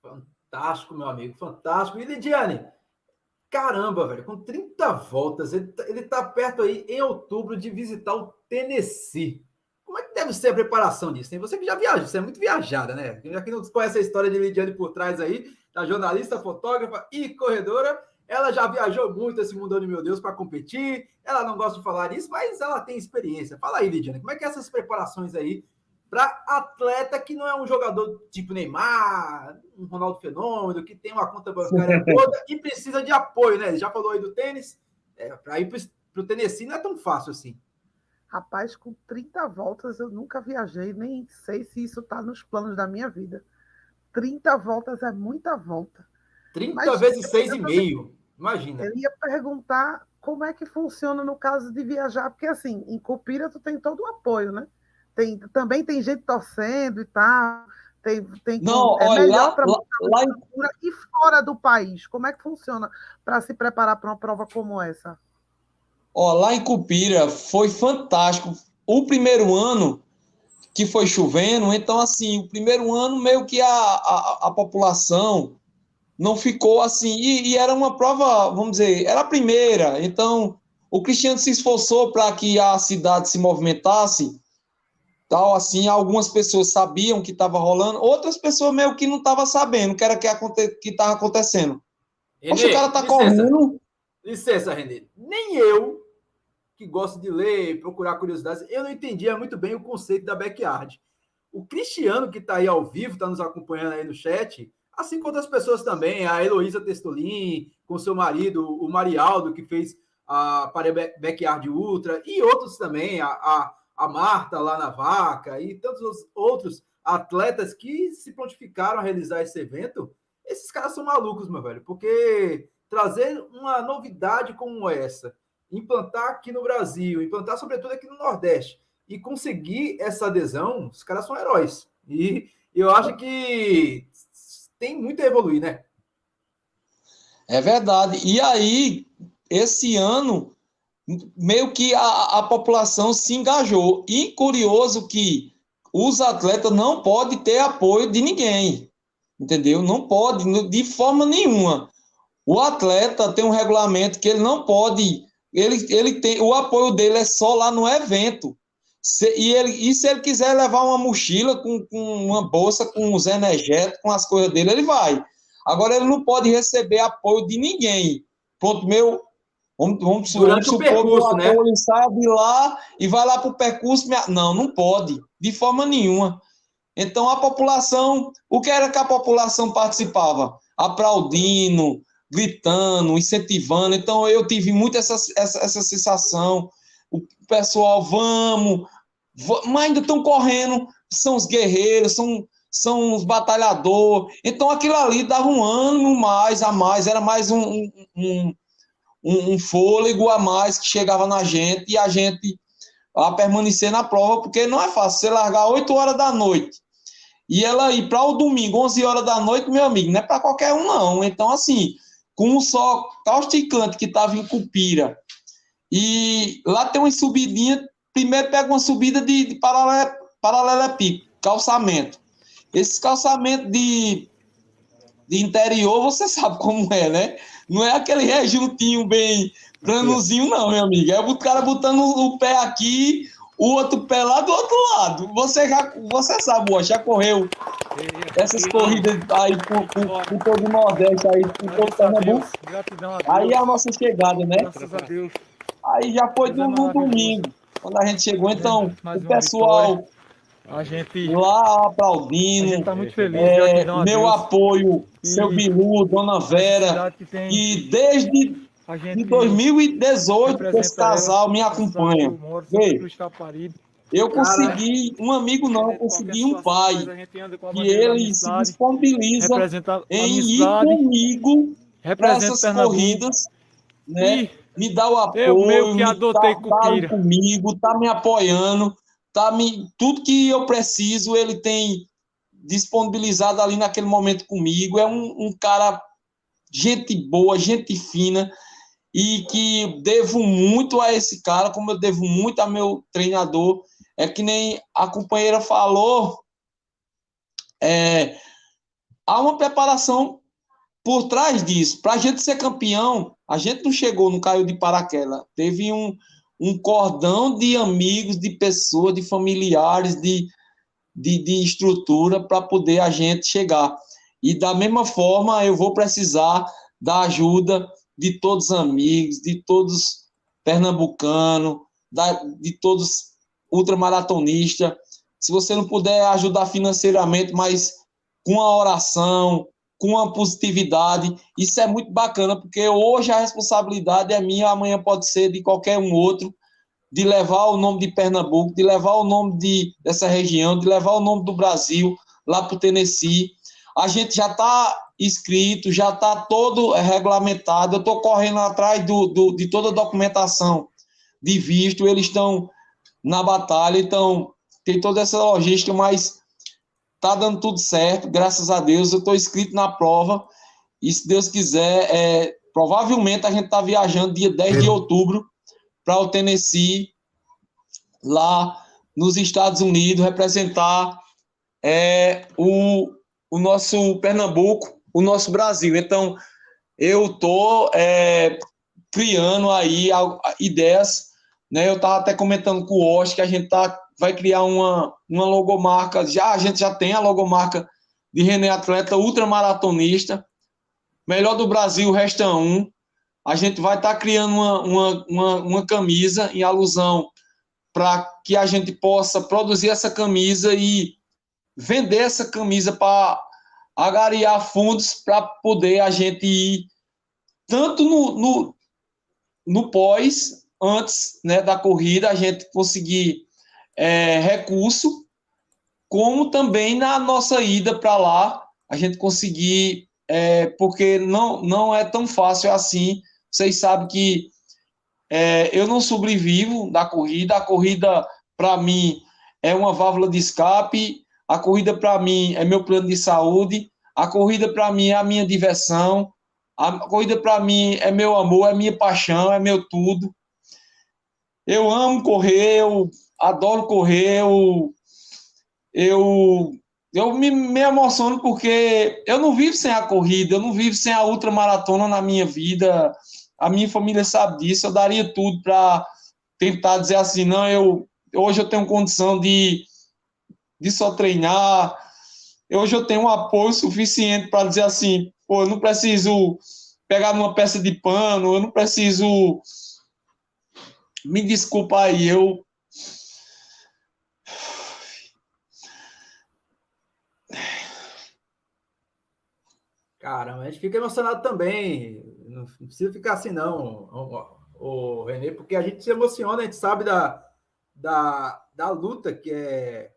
Fantástico, meu amigo, fantástico. E Lidiane, caramba, velho, com 30 voltas, ele, tá, ele tá perto aí em outubro de visitar o Tennessee. Como é que deve ser a preparação disso? Tem você que já viaja, você é muito viajada, né? Já que não conhece a história de Lidiane por trás aí, da jornalista, fotógrafa e corredora, ela já viajou muito esse mundão de meu Deus para competir. Ela não gosta de falar isso, mas ela tem experiência. Fala aí, Lidiane, como é que é essas preparações aí para atleta que não é um jogador tipo Neymar, um Ronaldo Fenômeno, que tem uma conta bancária toda e precisa de apoio, né? Ele já falou aí do tênis. É, para ir para o Tennessee não é tão fácil assim. Rapaz, com 30 voltas eu nunca viajei, nem sei se isso está nos planos da minha vida. 30 voltas é muita volta. 30 Mas, vezes 6,5. Imagina. Eu ia perguntar como é que funciona no caso de viajar, porque assim, em Cupira tu tem todo o apoio, né? Tem, também tem gente torcendo e tal. Tem, tem Não, é olha, melhor para lá, lá e fora do país. Como é que funciona para se preparar para uma prova como essa? Ó, lá em Cupira foi fantástico. O primeiro ano que foi chovendo, então assim, o primeiro ano meio que a, a, a população não ficou assim, e, e, era uma prova, vamos dizer, era a primeira, então o Cristiano se esforçou para que a cidade se movimentasse, tal assim, algumas pessoas sabiam que estava rolando, outras pessoas meio que não estavam sabendo que era que que estava acontecendo. Renê, o cara tá licença, correndo. Licença, Renê. Nem eu que gosta de ler, procurar curiosidades, eu não entendia muito bem o conceito da backyard. O Cristiano, que está aí ao vivo, está nos acompanhando aí no chat, assim como outras pessoas também, a Heloísa Testolin, com seu marido, o Marialdo, que fez a Parei Backyard Ultra e outros também, a, a, a Marta lá na Vaca e tantos outros atletas que se prontificaram a realizar esse evento, esses caras são malucos, meu velho, porque trazer uma novidade como essa, implantar aqui no Brasil, implantar sobretudo aqui no Nordeste e conseguir essa adesão, os caras são heróis. E eu acho que tem muito a evoluir, né? É verdade. E aí, esse ano, meio que a, a população se engajou. E curioso que os atletas não podem ter apoio de ninguém. Entendeu? Não pode, de forma nenhuma. O atleta tem um regulamento que ele não pode. Ele, ele tem, o apoio dele é só lá no evento. Se, e, ele, e se ele quiser levar uma mochila com, com uma bolsa com os energéticos, com as coisas dele, ele vai. Agora ele não pode receber apoio de ninguém. Pronto, meu. Vamos, vamos, vamos supor percurso, que o apoio né? sai de lá e vai lá para o percurso. Não, não pode, de forma nenhuma. Então a população, o que era que a população participava? Aplaudindo, gritando, incentivando. Então eu tive muito essa, essa, essa sensação. O pessoal, vamos, vamos mas ainda estão correndo, são os guerreiros, são são os batalhadores. Então aquilo ali dava um ânimo mais a mais, era mais um, um, um, um fôlego a mais que chegava na gente e a gente a permanecer na prova, porque não é fácil você largar 8 horas da noite e ela ir para o domingo, 11 horas da noite, meu amigo, não é para qualquer um, não. Então, assim, com um só causticante que estava em Cupira, e lá tem uma subidinha, primeiro pega uma subida de, de paralelepípedo, calçamento. Esse calçamento de, de interior, você sabe como é, né? Não é aquele rejuntinho bem planozinho, não, meu amigo. É o cara botando o pé aqui, o outro pé lá do outro lado. Você já você sabe, ó, já correu essas corridas aí por, por, por todo o Nordeste, aí por todo o Pernambuco. Aí é a nossa chegada, né? Graças a Deus. Aí já foi no, no domingo, quando a gente chegou. Então, o pessoal a gente lá aplaudindo. A gente tá muito feliz. É, meu Deus. apoio, e, seu Bilu, Dona Vera. E desde de 2018 esse casal me acompanha. Vê, eu consegui, um amigo não, eu consegui um pai que ele se disponibiliza em ir comigo para essas corridas, né? Me dá o apoio, eu meio que adotei tá, tá comigo, tá me apoiando tá me, tudo que eu preciso, ele tem disponibilizado ali naquele momento comigo. É um, um cara, gente boa, gente fina, e que devo muito a esse cara, como eu devo muito a meu treinador. É que nem a companheira falou, é, há uma preparação por trás disso. Para a gente ser campeão, a gente não chegou, não caiu de paraquedas. Teve um, um cordão de amigos, de pessoas, de familiares, de, de, de estrutura para poder a gente chegar. E da mesma forma, eu vou precisar da ajuda de todos os amigos, de todos pernambucanos, de todos ultramaratonistas. Se você não puder ajudar financeiramente, mas com a oração, com a positividade. Isso é muito bacana, porque hoje a responsabilidade é minha, amanhã pode ser de qualquer um outro, de levar o nome de Pernambuco, de levar o nome de, dessa região, de levar o nome do Brasil lá para o Tennessee. A gente já está inscrito, já está todo regulamentado. Eu estou correndo atrás do, do, de toda a documentação de visto, eles estão na batalha, então tem toda essa logística, mas Tá dando tudo certo, graças a Deus. Eu estou inscrito na prova. E se Deus quiser, é, provavelmente a gente está viajando dia 10 de outubro para o Tennessee, lá nos Estados Unidos, representar é, o, o nosso Pernambuco, o nosso Brasil. Então, eu estou é, criando aí ideias. Né? Eu estava até comentando com o Osh que a gente está vai criar uma, uma logomarca, já a gente já tem a logomarca de René Atleta ultramaratonista, melhor do Brasil, resta um. A gente vai estar tá criando uma, uma, uma, uma camisa em alusão para que a gente possa produzir essa camisa e vender essa camisa para agariar fundos para poder a gente ir tanto no, no, no pós, antes né, da corrida, a gente conseguir é, recurso, como também na nossa ida para lá, a gente conseguir, é, porque não, não é tão fácil assim. Vocês sabem que é, eu não sobrevivo da corrida, a corrida, para mim, é uma válvula de escape, a corrida, para mim, é meu plano de saúde, a corrida, para mim, é a minha diversão, a corrida, para mim, é meu amor, é minha paixão, é meu tudo. Eu amo correr, eu adoro correr, eu, eu, eu me, me emociono porque eu não vivo sem a corrida, eu não vivo sem a ultramaratona na minha vida. A minha família sabe disso, eu daria tudo para tentar dizer assim, não, eu hoje eu tenho condição de, de só treinar, hoje eu tenho um apoio suficiente para dizer assim, pô, eu não preciso pegar numa peça de pano, eu não preciso me desculpa aí, eu. Caramba, a gente fica emocionado também. Não precisa ficar assim, não, o, Renê, porque a gente se emociona, a gente sabe da, da, da luta que é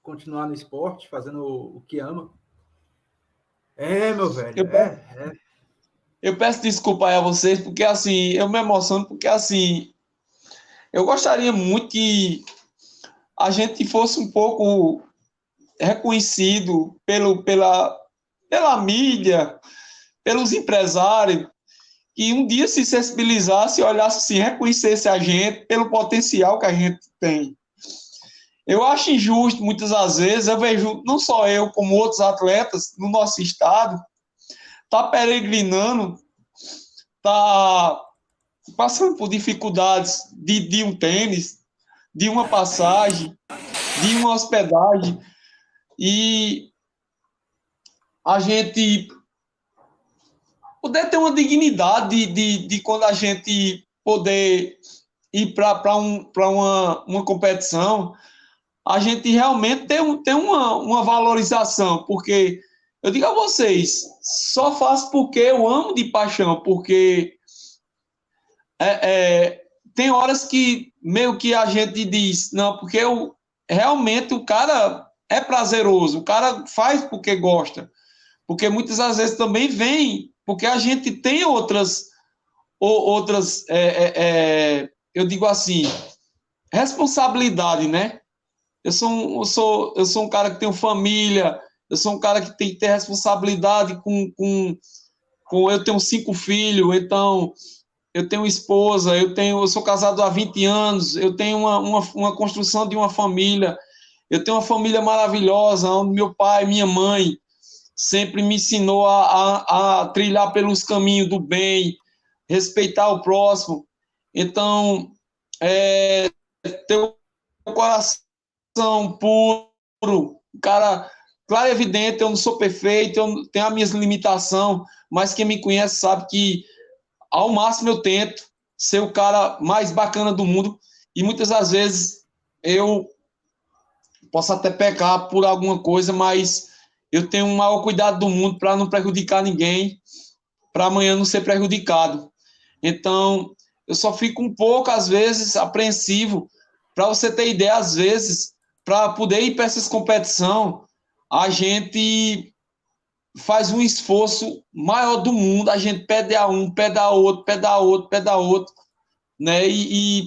continuar no esporte, fazendo o, o que ama. É, meu velho. Eu, é, é. Eu peço desculpa aí a vocês, porque assim, eu me emociono, porque assim, eu gostaria muito que a gente fosse um pouco reconhecido pelo, pela, pela mídia, pelos empresários, que um dia se sensibilizasse, olhasse assim, reconhecesse a gente pelo potencial que a gente tem. Eu acho injusto, muitas das vezes, eu vejo, não só eu, como outros atletas no nosso estado, está peregrinando, está passando por dificuldades de, de um tênis, de uma passagem, de uma hospedagem, e a gente poder ter uma dignidade de, de, quando a gente poder ir para um, uma, uma competição, a gente realmente tem, um, tem uma, uma valorização, porque eu digo a vocês, só faço porque eu amo de paixão, porque é, é, tem horas que meio que a gente diz, não, porque eu, realmente o cara é prazeroso, o cara faz porque gosta, porque muitas das vezes também vem, porque a gente tem outras, ou, outras, é, é, é, eu digo assim, responsabilidade, né? Eu sou, eu sou, eu sou um cara que tem família, eu sou um cara que tem que ter responsabilidade com, com, com eu tenho cinco filhos, então eu tenho esposa, eu tenho, eu sou casado há 20 anos, eu tenho uma, uma, uma construção de uma família, eu tenho uma família maravilhosa, onde meu pai, minha mãe sempre me ensinou a, a, a trilhar pelos caminhos do bem, respeitar o próximo. Então, é, ter o coração puro, cara Claro, evidente, eu não sou perfeito, eu tenho as minhas limitações, mas quem me conhece sabe que ao máximo eu tento ser o cara mais bacana do mundo e muitas das vezes eu posso até pecar por alguma coisa, mas eu tenho o maior cuidado do mundo para não prejudicar ninguém, para amanhã não ser prejudicado. Então, eu só fico um pouco, às vezes, apreensivo, para você ter ideia, às vezes, para poder ir para essas competições, a gente faz um esforço maior do mundo, a gente pede a um, pede a outro, pede a outro, pede a outro, né? E, e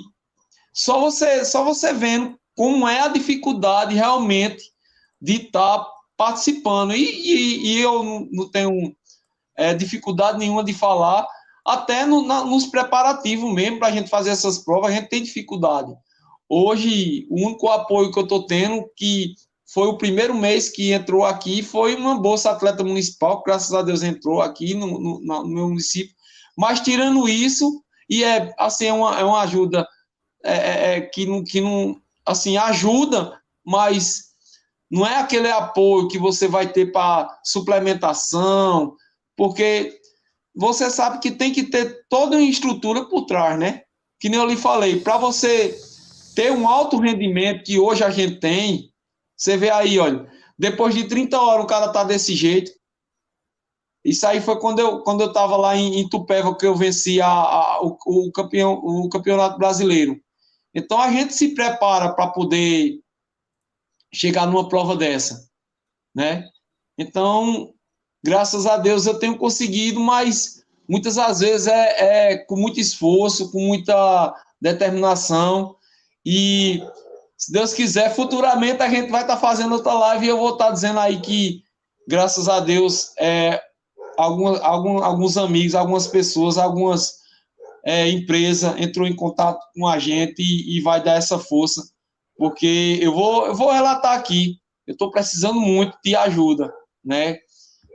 só você, só você vendo como é a dificuldade realmente de estar tá participando. E, e, e, eu não, tenho é, dificuldade nenhuma de falar, até no, na, nos preparativos mesmo para a gente fazer essas provas, a gente tem dificuldade. Hoje, o único apoio que eu estou tendo, que foi o primeiro mês que entrou aqui, foi uma bolsa atleta municipal, graças a Deus entrou aqui no, no, no meu município. Mas tirando isso, e é assim, é uma, é uma ajuda é, é, é, que, não, que não assim, ajuda, mas não é aquele apoio que você vai ter para suplementação, porque você sabe que tem que ter toda uma estrutura por trás, né? Que nem eu lhe falei, para você ter um alto rendimento que hoje a gente tem, você vê aí, olha, depois de 30 horas o cara tá desse jeito. Isso aí foi quando eu quando eu estava lá em, em Tupéva que eu venci a, a, o, o, campeão, o campeonato brasileiro. Então a gente se prepara para poder chegar numa prova dessa, né? Então, graças a Deus eu tenho conseguido, mas muitas das vezes é, é com muito esforço, com muita determinação e se Deus quiser, futuramente a gente vai estar tá fazendo outra live e eu vou estar tá dizendo aí que, graças a Deus, é, algum, alguns amigos, algumas pessoas, algumas é, empresas entrou em contato com a gente e, e, vai dar essa força, porque eu vou, eu vou relatar aqui, eu estou precisando muito de ajuda, né?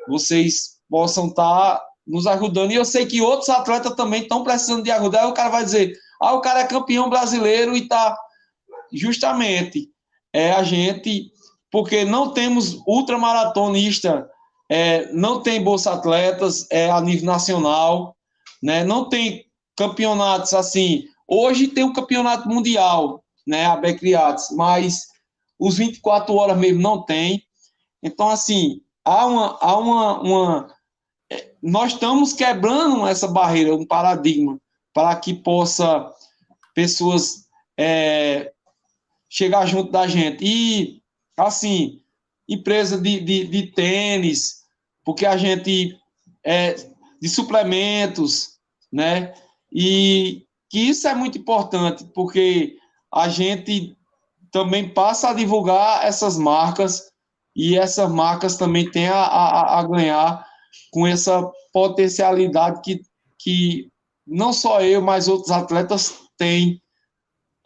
Vocês possam estar tá nos ajudando, e eu sei que outros atletas também estão precisando de ajuda, aí o cara vai dizer, ah, o cara é campeão brasileiro e está justamente é a gente, porque não temos ultramaratonistas é, não tem bolsa atletas é, a nível nacional, né? Não tem campeonatos assim. Hoje tem um campeonato mundial, né? A Becriates, mas os 24 horas mesmo não tem. Então, assim, há uma, há uma, uma é, nós estamos quebrando essa barreira, um paradigma, para que possa pessoas é, chegar junto da gente. E, assim, empresa de, de, de tênis, porque a gente é de suplementos, né? E que isso é muito importante, porque a gente também passa a divulgar essas marcas e essas marcas também têm a, a, a ganhar com essa potencialidade que, que não só eu, mas outros atletas têm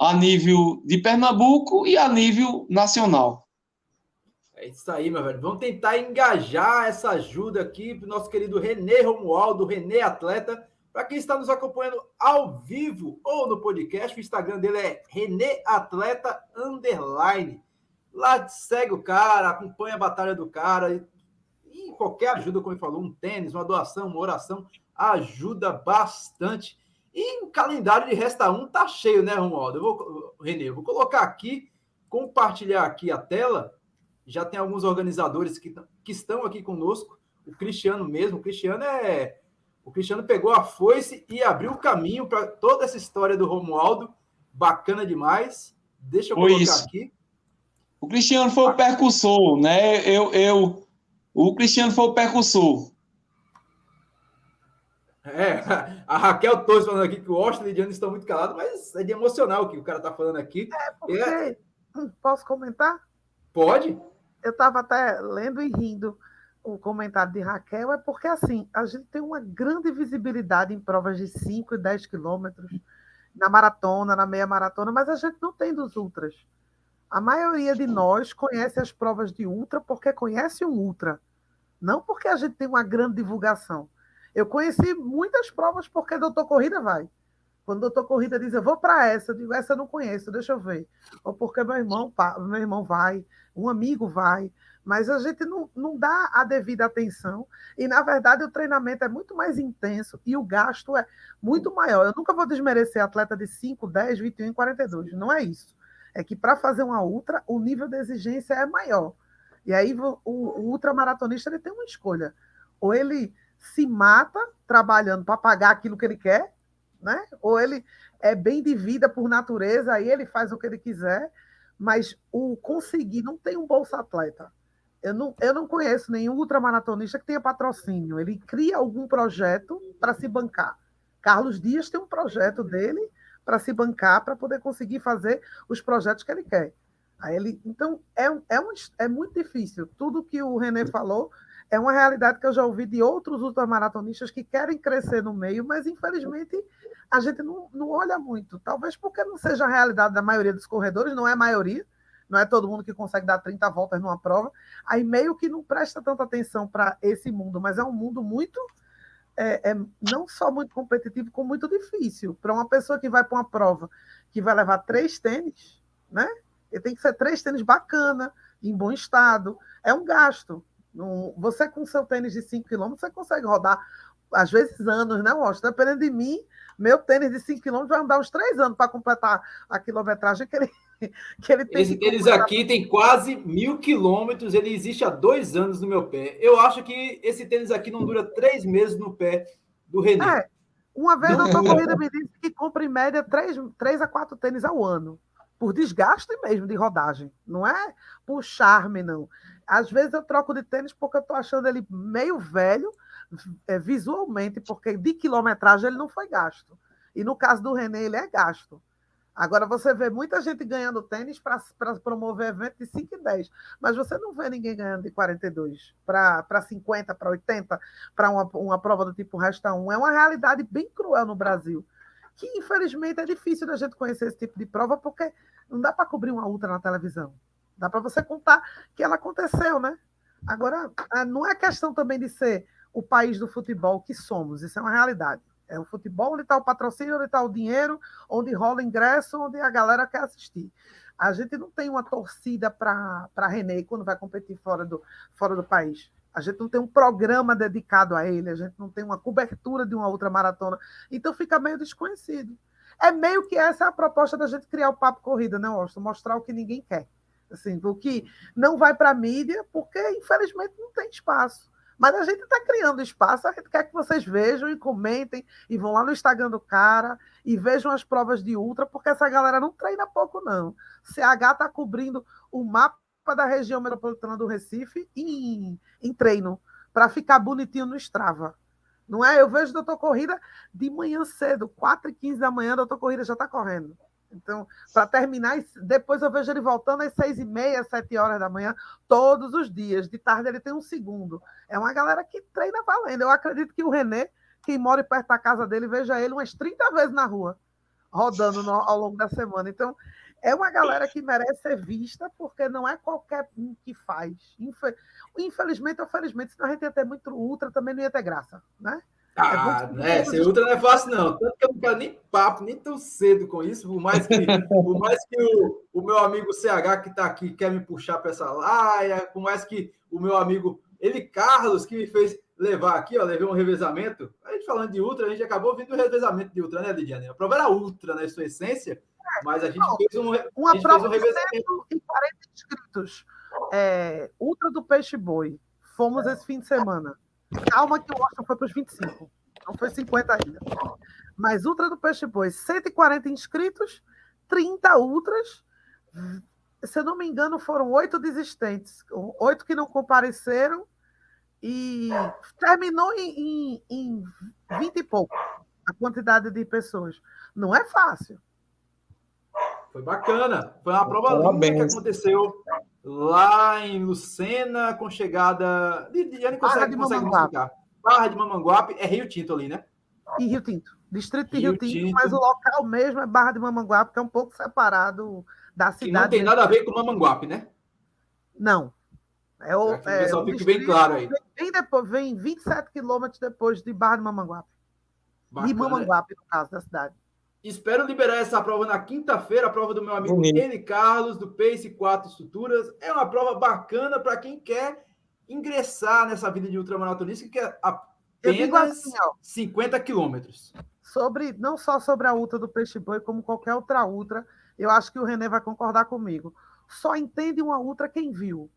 a nível de Pernambuco e a nível nacional. É isso aí, meu velho. Vamos tentar engajar essa ajuda aqui para o nosso querido Renê Romualdo, Renê Atleta. Para quem está nos acompanhando ao vivo ou no podcast, o Instagram dele é Renê Atleta Underline. Lá segue o cara, acompanha a batalha do cara. E qualquer ajuda, como ele falou, um tênis, uma doação, uma oração, ajuda bastante. E o calendário de Resta 1 tá cheio, né, Romualdo? Eu vou, Renê, eu vou colocar aqui, compartilhar aqui a tela já tem alguns organizadores que, que estão aqui conosco. O Cristiano mesmo, o Cristiano é. O Cristiano pegou a foice e abriu o caminho para toda essa história do Romualdo. Bacana demais. Deixa eu foi colocar isso. aqui. O Cristiano foi o percussor, né? Eu, eu, o Cristiano foi o percussor. É, a Raquel Torres falando aqui que o Austin e o Lidiano estão muito calados, mas é de emocional o que o cara está falando aqui. É, porque... É... Posso comentar? Pode eu estava até lendo e rindo o comentário de Raquel, é porque assim, a gente tem uma grande visibilidade em provas de 5 e 10 quilômetros, na maratona, na meia maratona, mas a gente não tem dos ultras. A maioria de nós conhece as provas de ultra porque conhece um ultra, não porque a gente tem uma grande divulgação. Eu conheci muitas provas porque Doutor Corrida vai. Quando o doutor Corrida diz, eu vou para essa, eu digo, essa eu não conheço, deixa eu ver. Ou porque meu irmão, meu irmão vai, um amigo vai, mas a gente não, não dá a devida atenção. E, na verdade, o treinamento é muito mais intenso e o gasto é muito maior. Eu nunca vou desmerecer atleta de 5, 10, 21 e 42. Não é isso. É que para fazer uma ultra, o nível de exigência é maior. E aí o, o ultramaratonista ele tem uma escolha. Ou ele se mata trabalhando para pagar aquilo que ele quer, né? Ou ele é bem de vida por natureza, aí ele faz o que ele quiser, mas o conseguir não tem um bolsa atleta. Eu não, eu não conheço nenhum ultramaratonista que tenha patrocínio. Ele cria algum projeto para se bancar. Carlos Dias tem um projeto dele para se bancar, para poder conseguir fazer os projetos que ele quer. Aí ele, então, é, é, um, é muito difícil. Tudo que o René falou é uma realidade que eu já ouvi de outros ultramaratonistas que querem crescer no meio, mas infelizmente a gente não, não olha muito. Talvez porque não seja a realidade da maioria dos corredores, não é a maioria, não é todo mundo que consegue dar 30 voltas numa prova. Aí meio que não presta tanta atenção para esse mundo, mas é um mundo muito. É, é, não só muito competitivo, como muito difícil. Para uma pessoa que vai para uma prova que vai levar três tênis, né? Ele tem que ser três tênis bacana, em bom estado. É um gasto. Você com seu tênis de 5 km, você consegue rodar, às vezes, anos, né, Washington? Dependendo de mim, meu tênis de 5 km vai andar uns 3 anos para completar a quilometragem que ele, que ele tem Esse tênis aqui tem quase mil quilômetros, ele existe há dois anos no meu pé. Eu acho que esse tênis aqui não dura três meses no pé do René. É, uma vez a doutor Corrida me disse que compra em média três, três a quatro tênis ao ano. Por desgaste mesmo de rodagem. Não é por charme, não. Às vezes eu troco de tênis porque eu estou achando ele meio velho é, visualmente, porque de quilometragem ele não foi gasto. E no caso do René, ele é gasto. Agora você vê muita gente ganhando tênis para promover evento de 5 e 10, mas você não vê ninguém ganhando de 42 para 50, para 80, para uma, uma prova do tipo Resta 1. É uma realidade bem cruel no Brasil, que infelizmente é difícil da gente conhecer esse tipo de prova, porque não dá para cobrir uma ultra na televisão. Dá para você contar que ela aconteceu, né? Agora, é, não é questão também de ser o país do futebol que somos, isso é uma realidade. É o futebol onde está o patrocínio, onde está o dinheiro, onde rola ingresso, onde a galera quer assistir. A gente não tem uma torcida para René quando vai competir fora do, fora do país. A gente não tem um programa dedicado a ele, a gente não tem uma cobertura de uma outra maratona. Então fica meio desconhecido. É meio que essa é a proposta da gente criar o Papo Corrida, né, Austin? Mostrar o que ninguém quer. Assim, o que não vai para a mídia, porque infelizmente não tem espaço. Mas a gente está criando espaço, a gente quer que vocês vejam e comentem e vão lá no Instagram do cara e vejam as provas de ultra, porque essa galera não treina pouco, não. CH está cobrindo o mapa da região metropolitana do Recife em, em treino, para ficar bonitinho no Strava. Não é? Eu vejo doutor Corrida de manhã cedo, 4 e 15 da manhã, doutor Corrida já está correndo. Então, para terminar, depois eu vejo ele voltando às seis e meia, sete horas da manhã, todos os dias. De tarde ele tem um segundo. É uma galera que treina valendo. Eu acredito que o Renê, quem mora perto da casa dele, veja ele umas 30 vezes na rua, rodando no, ao longo da semana. Então, é uma galera que merece ser vista, porque não é qualquer um que faz. Infelizmente ou felizmente, senão a gente ia ter muito ultra, também não ia ter graça, né? É ah, né? Ser ultra não é fácil, não. Tanto que eu não quero nem papo, nem tão cedo com isso, por mais que, por mais que o, o meu amigo CH que está aqui quer me puxar para essa laia, por mais que o meu amigo, ele, Carlos, que me fez levar aqui, ó, levei um revezamento. A gente falando de ultra, a gente acabou vindo do revezamento de ultra, né, Lidiane? A prova era ultra na né, sua essência, mas a gente não, fez um, uma gente prova fez um revezamento. de 40 inscritos. É, ultra do Peixe Boi. Fomos é. esse fim de semana. Calma que o Austin foi para os 25. Não foi 50 ainda. Mas Ultra do Peixe Boi, 140 inscritos, 30 ultras. Se eu não me engano, foram oito desistentes, oito que não compareceram, e terminou em, em, em 20 e pouco a quantidade de pessoas. Não é fácil. Foi bacana. Foi uma prova linda que aconteceu lá em Lucena, com chegada. Lidiane consegue, consegue explicar. Barra de Mamanguape é Rio Tinto ali, né? E Rio Tinto. Distrito de Rio, Rio Tinto, Tinto, mas o local mesmo é Barra de Mamanguape, que é um pouco separado da cidade. Que não tem nada a ver com Mamanguape, né? Não. É o, é, o pessoal fique bem claro aí. Vem, depois, vem 27 quilômetros depois de Barra de Mamanguape. Bacana. De Mamanguape, no caso da cidade. Espero liberar essa prova na quinta-feira, a prova do meu amigo Ele Carlos, do Pace 4 Estruturas. É uma prova bacana para quem quer ingressar nessa vida de ultramaratonista, que é apenas assim, 50 quilômetros. Sobre, não só sobre a ultra do Peixe Boi, como qualquer outra ultra, eu acho que o René vai concordar comigo. Só entende uma ultra quem viu.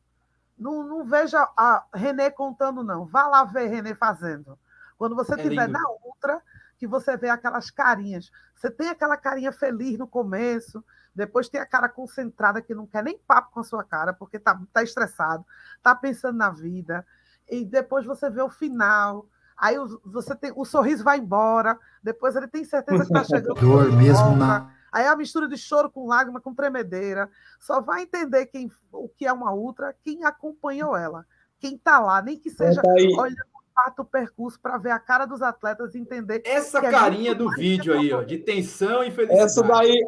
Não, não veja a René contando, não. Vá lá ver René fazendo. Quando você estiver é na ultra, que você vê aquelas carinhas. Você tem aquela carinha feliz no começo, depois tem a cara concentrada que não quer nem papo com a sua cara, porque tá, tá estressado, tá pensando na vida. E depois você vê o final. Aí você tem o sorriso vai embora, depois ele tem certeza que está chegando. Dor mesmo na Aí a mistura de choro com lágrima, com tremedeira. Só vai entender quem, o que é uma ultra quem acompanhou ela. Quem está lá, nem que seja olhando parte o percurso para ver a cara dos atletas e entender. Essa é carinha do vídeo aí, ó, de tensão e felicidade. Essa daí,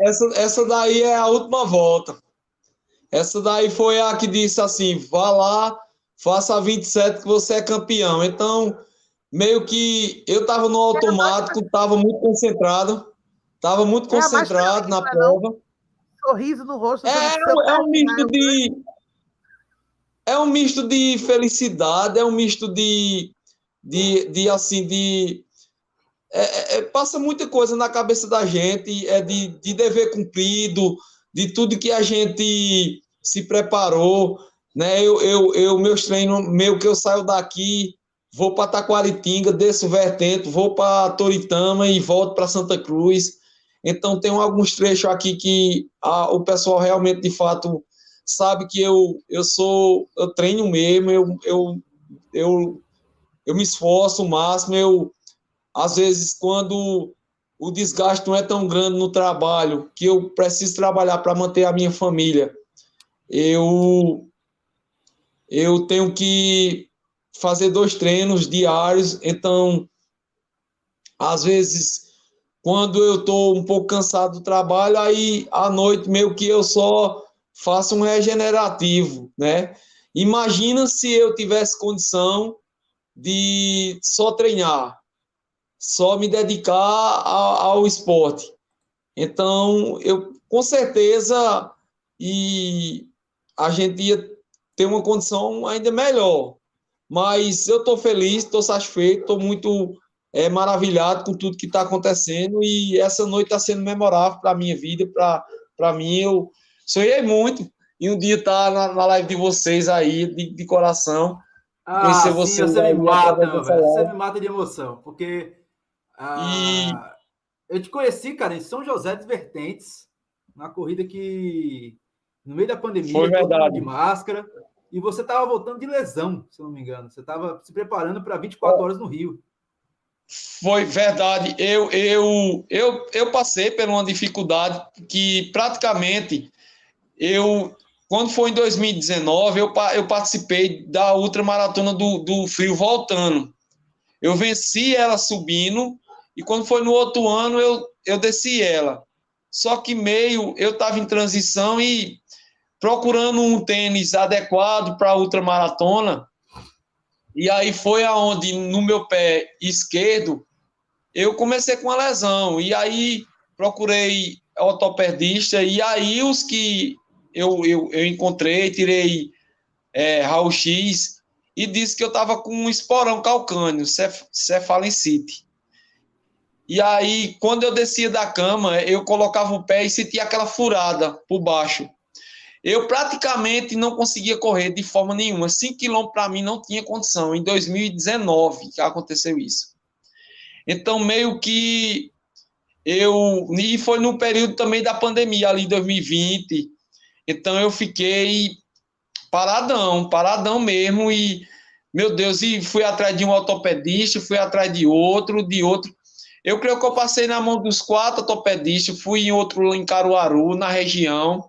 essa, essa daí é a última volta. Essa daí foi a que disse assim: vá lá, faça 27 que você é campeão. Então, meio que eu estava no automático, estava muito concentrado, estava muito é concentrado na prova. Sorriso no rosto. É, é um misto de é um misto de felicidade, é um misto de, de, de assim, de. É, é, é, passa muita coisa na cabeça da gente, é de, de dever cumprido, de tudo que a gente se preparou, né? Eu, eu, eu meus treinos, meu que eu saio daqui, vou para Taquaritinga, desço vertente, vou para Toritama e volto para Santa Cruz. Então tem alguns trechos aqui que a, o pessoal realmente de fato sabe que eu eu sou eu treino mesmo, eu eu, eu, eu me esforço o máximo, eu às vezes quando o desgaste não é tão grande no trabalho, que eu preciso trabalhar para manter a minha família. Eu eu tenho que fazer dois treinos diários, então às vezes quando eu estou um pouco cansado do trabalho, aí à noite meio que eu só faço um regenerativo, né? Imagina se eu tivesse condição de só treinar só me dedicar ao, ao esporte. Então, eu com certeza e a gente ia ter uma condição ainda melhor. Mas eu estou feliz, estou satisfeito, estou muito é, maravilhado com tudo que está acontecendo e essa noite está sendo memorável para a minha vida, para mim. Eu sonhei muito e um dia estar tá na, na, live de vocês aí, de, de coração. Ah, conhecer sim, vocês. Você me mata, você me mata de emoção, porque ah, e... Eu te conheci, cara, em São José dos Vertentes, na corrida que, no meio da pandemia, Foi verdade. de máscara, e você estava voltando de lesão, se não me engano. Você estava se preparando para 24 horas no Rio. Foi verdade. Eu, eu, eu, eu passei por uma dificuldade que praticamente eu, quando foi em 2019, eu, eu participei da ultramaratona do, do Frio voltando. Eu venci ela subindo e quando foi no outro ano, eu, eu desci ela. Só que meio eu estava em transição e procurando um tênis adequado para a ultramaratona. E aí foi aonde no meu pé esquerdo eu comecei com uma lesão. E aí procurei ortopedista. E aí os que eu, eu, eu encontrei, tirei é, raio-x e disse que eu estava com um esporão calcâneo, cefalencite. E aí, quando eu descia da cama, eu colocava o pé e sentia aquela furada por baixo. Eu praticamente não conseguia correr de forma nenhuma. 5 quilômetros para mim não tinha condição. Em 2019 que aconteceu isso. Então, meio que eu. E foi no período também da pandemia, ali em 2020. Então, eu fiquei paradão, paradão mesmo. E, meu Deus, e fui atrás de um ortopedista, fui atrás de outro, de outro. Eu creio que eu passei na mão dos quatro ortopedistas, fui em outro em Caruaru, na região.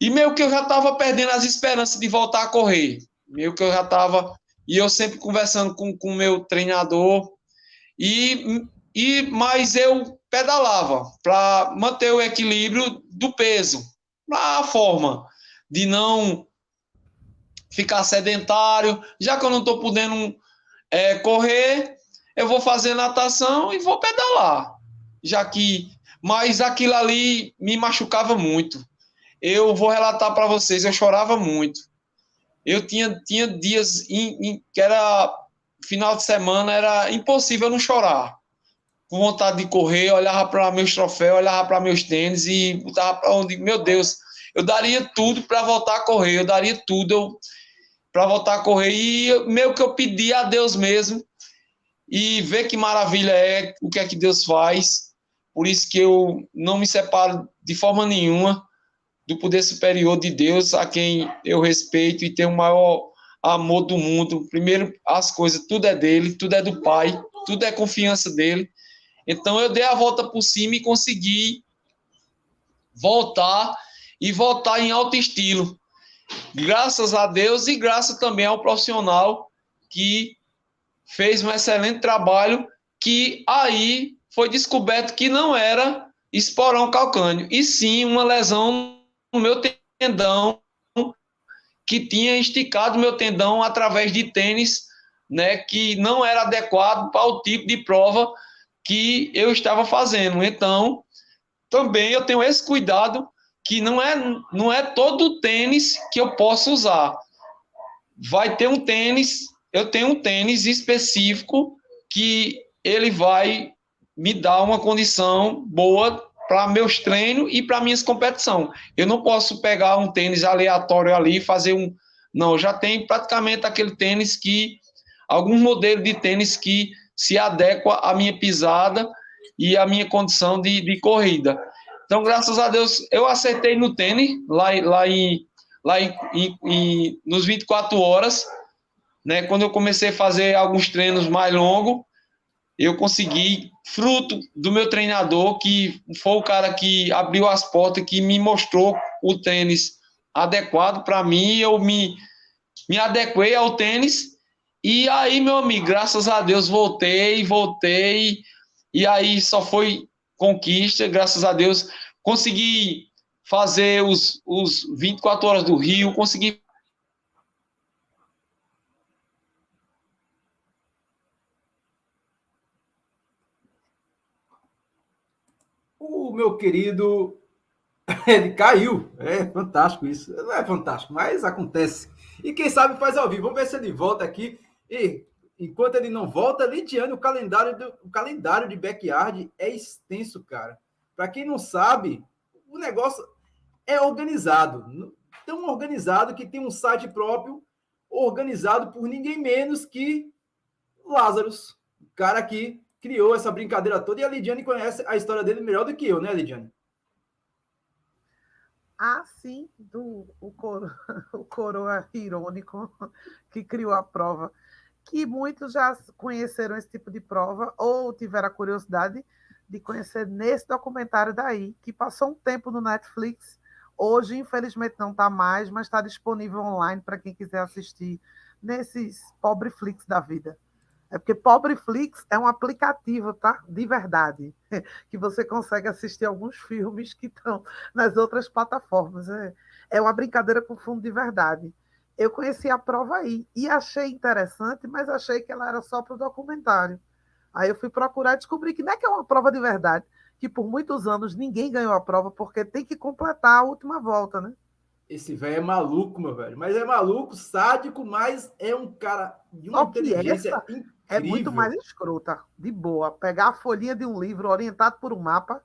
E meio que eu já estava perdendo as esperanças de voltar a correr. Meio que eu já estava. E eu sempre conversando com o meu treinador. E, e Mas eu pedalava para manter o equilíbrio do peso, a forma de não ficar sedentário. Já que eu não estou podendo é, correr, eu vou fazer natação e vou pedalar. Já que. Mas aquilo ali me machucava muito. Eu vou relatar para vocês, eu chorava muito. Eu tinha, tinha dias em, em, que era final de semana, era impossível não chorar. Com vontade de correr, olhava para meus troféus, olhava para meus tênis e botava para onde, meu Deus, eu daria tudo para voltar a correr, eu daria tudo para voltar a correr. E meio que eu pedia a Deus mesmo e ver que maravilha é o que é que Deus faz. Por isso que eu não me separo de forma nenhuma do poder superior de Deus, a quem eu respeito e tenho o maior amor do mundo. Primeiro, as coisas, tudo é dele, tudo é do Pai, tudo é confiança dele. Então, eu dei a volta por cima e consegui voltar e voltar em alto estilo. Graças a Deus e graças também ao profissional que fez um excelente trabalho que aí foi descoberto que não era esporão calcâneo, e sim uma lesão no meu tendão que tinha esticado meu tendão através de tênis, né, que não era adequado para o tipo de prova que eu estava fazendo. Então, também eu tenho esse cuidado que não é não é todo tênis que eu posso usar. Vai ter um tênis eu tenho um tênis específico que ele vai me dar uma condição boa para meus treinos e para minhas competições. Eu não posso pegar um tênis aleatório ali e fazer um. Não, já tenho praticamente aquele tênis que. Alguns modelos de tênis que se adequa à minha pisada e à minha condição de, de corrida. Então, graças a Deus, eu acertei no tênis, lá, lá, em, lá em, em, em, nos 24 horas, né? Quando eu comecei a fazer alguns treinos mais longos, eu consegui, fruto do meu treinador, que foi o cara que abriu as portas, que me mostrou o tênis adequado para mim, eu me, me adequei ao tênis, e aí, meu amigo, graças a Deus, voltei, voltei, e aí só foi conquista, graças a Deus, consegui fazer os, os 24 horas do Rio, consegui O meu querido, ele caiu. É fantástico isso. Não é fantástico, mas acontece. E quem sabe faz ao vivo. Vamos ver se ele volta aqui. E enquanto ele não volta, Lidiane, o calendário, do, o calendário de backyard é extenso, cara. Para quem não sabe, o negócio é organizado. Tão organizado que tem um site próprio, organizado por ninguém menos que Lázaro, o cara que criou essa brincadeira toda. E a Lidiane conhece a história dele melhor do que eu, né, Lidiane? Ah, sim, do, o, coro, o coroa irônico que criou a prova que muitos já conheceram esse tipo de prova ou tiveram a curiosidade de conhecer nesse documentário daí, que passou um tempo no Netflix. Hoje, infelizmente, não está mais, mas está disponível online para quem quiser assistir nesses pobre flix da vida. É porque Pobre Flix é um aplicativo, tá? De verdade. Que você consegue assistir alguns filmes que estão nas outras plataformas. É, é uma brincadeira com fundo de verdade eu conheci a prova aí e achei interessante, mas achei que ela era só para o documentário. Aí eu fui procurar e descobri que não é que é uma prova de verdade, que por muitos anos ninguém ganhou a prova porque tem que completar a última volta, né? Esse velho é maluco, meu velho. Mas é maluco, sádico, mas é um cara de uma inteligência incrível. É muito mais escrota, de boa. Pegar a folhinha de um livro orientado por um mapa,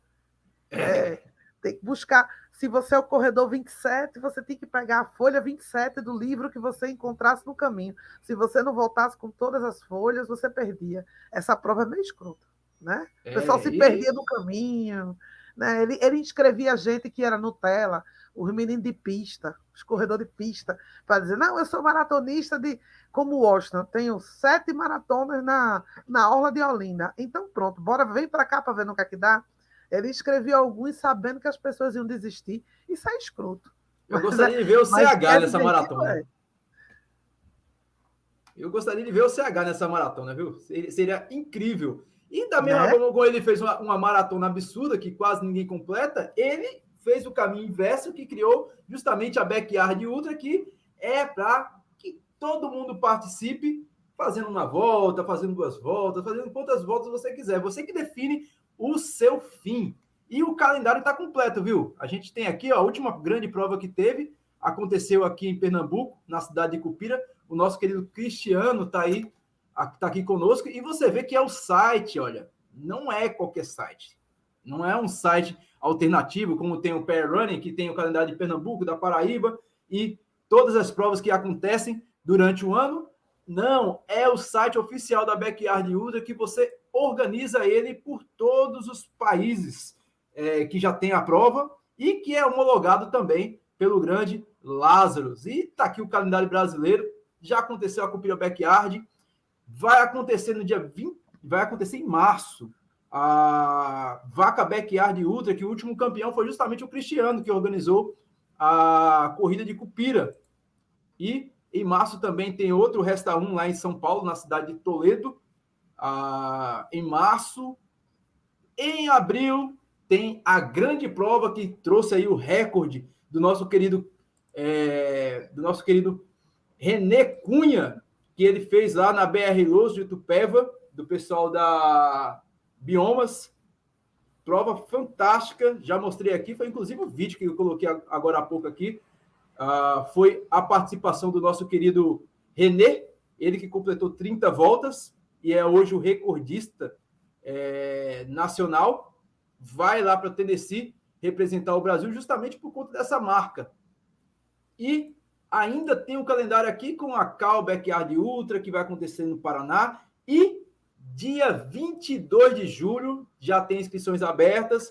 é. É, tem que buscar se você é o corredor 27, você tem que pegar a folha 27 do livro que você encontrasse no caminho. Se você não voltasse com todas as folhas, você perdia. Essa prova é meio escrota, né? O é, pessoal se perdia no caminho, né? Ele, ele inscrevia gente que era Nutella, os meninos de pista, os corredores de pista, para dizer, não, eu sou maratonista de como Washington, tenho sete maratonas na, na Orla de Olinda. Então, pronto, bora, vem para cá para ver no que é que dá. Ele escrevia alguns sabendo que as pessoas iam desistir. Isso é escroto. Eu mas, gostaria de ver o CH nessa maratona. É. Eu gostaria de ver o CH nessa maratona, viu? Seria incrível. E da mesma né? forma como ele fez uma, uma, maratona absurda, que quase ninguém completa, ele fez o caminho inverso, que criou justamente a Backyard Ultra, que é para que todo mundo participe, fazendo uma volta, fazendo duas voltas, fazendo quantas voltas você quiser. Você que define o seu fim. E o calendário está completo, viu? A gente tem aqui ó, a última grande prova que teve, aconteceu aqui em Pernambuco, na cidade de Cupira. O nosso querido Cristiano está aí, está aqui conosco. E você vê que é o site, olha, não é qualquer site. Não é um site alternativo, como tem o Pair Running, que tem o calendário de Pernambuco, da Paraíba e todas as provas que acontecem durante o ano. Não, é o site oficial da Backyard Ultra que você organiza ele por todos os países é, que já tem a prova e que é homologado também pelo grande Lázaro. E está aqui o calendário brasileiro. Já aconteceu a Cupira Backyard. Vai acontecer no dia 20, vai acontecer em março. A Vaca Backyard Ultra, que o último campeão foi justamente o Cristiano, que organizou a corrida de Cupira. E em março também tem outro Resta 1 lá em São Paulo, na cidade de Toledo, ah, em março. Em abril, tem a grande prova que trouxe aí o recorde do nosso querido é, do nosso querido René Cunha, que ele fez lá na BR Luz de Tupéva, do pessoal da Biomas. Prova fantástica, já mostrei aqui, foi inclusive o vídeo que eu coloquei agora há pouco aqui, uh, foi a participação do nosso querido René, ele que completou 30 voltas e é hoje o recordista é, nacional. vai lá para Tennessee representar o Brasil justamente por conta dessa marca. E ainda tem o calendário aqui com a Cal Backyard Ultra, que vai acontecer no Paraná. E dia 22 de julho já tem inscrições abertas.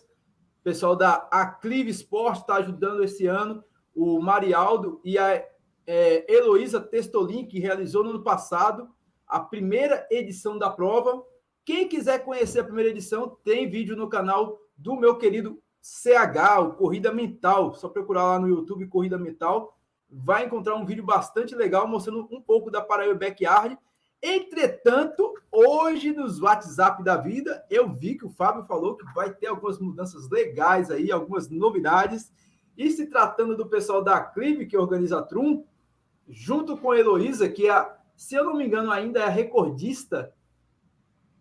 O pessoal da Aclive Sport está ajudando esse ano. O Marialdo e a é, Heloísa Testolin, que realizou no ano passado a primeira edição da prova. Quem quiser conhecer a primeira edição, tem vídeo no canal do meu querido CH, o Corrida Mental. Só procurar lá no YouTube Corrida Mental. Vai encontrar um vídeo bastante legal mostrando um pouco da Paraíba Backyard. Entretanto, hoje nos WhatsApp da vida, eu vi que o Fábio falou que vai ter algumas mudanças legais aí, algumas novidades. E se tratando do pessoal da Clive, que organiza a Trum, junto com a Heloísa, que é, se eu não me engano, ainda é a recordista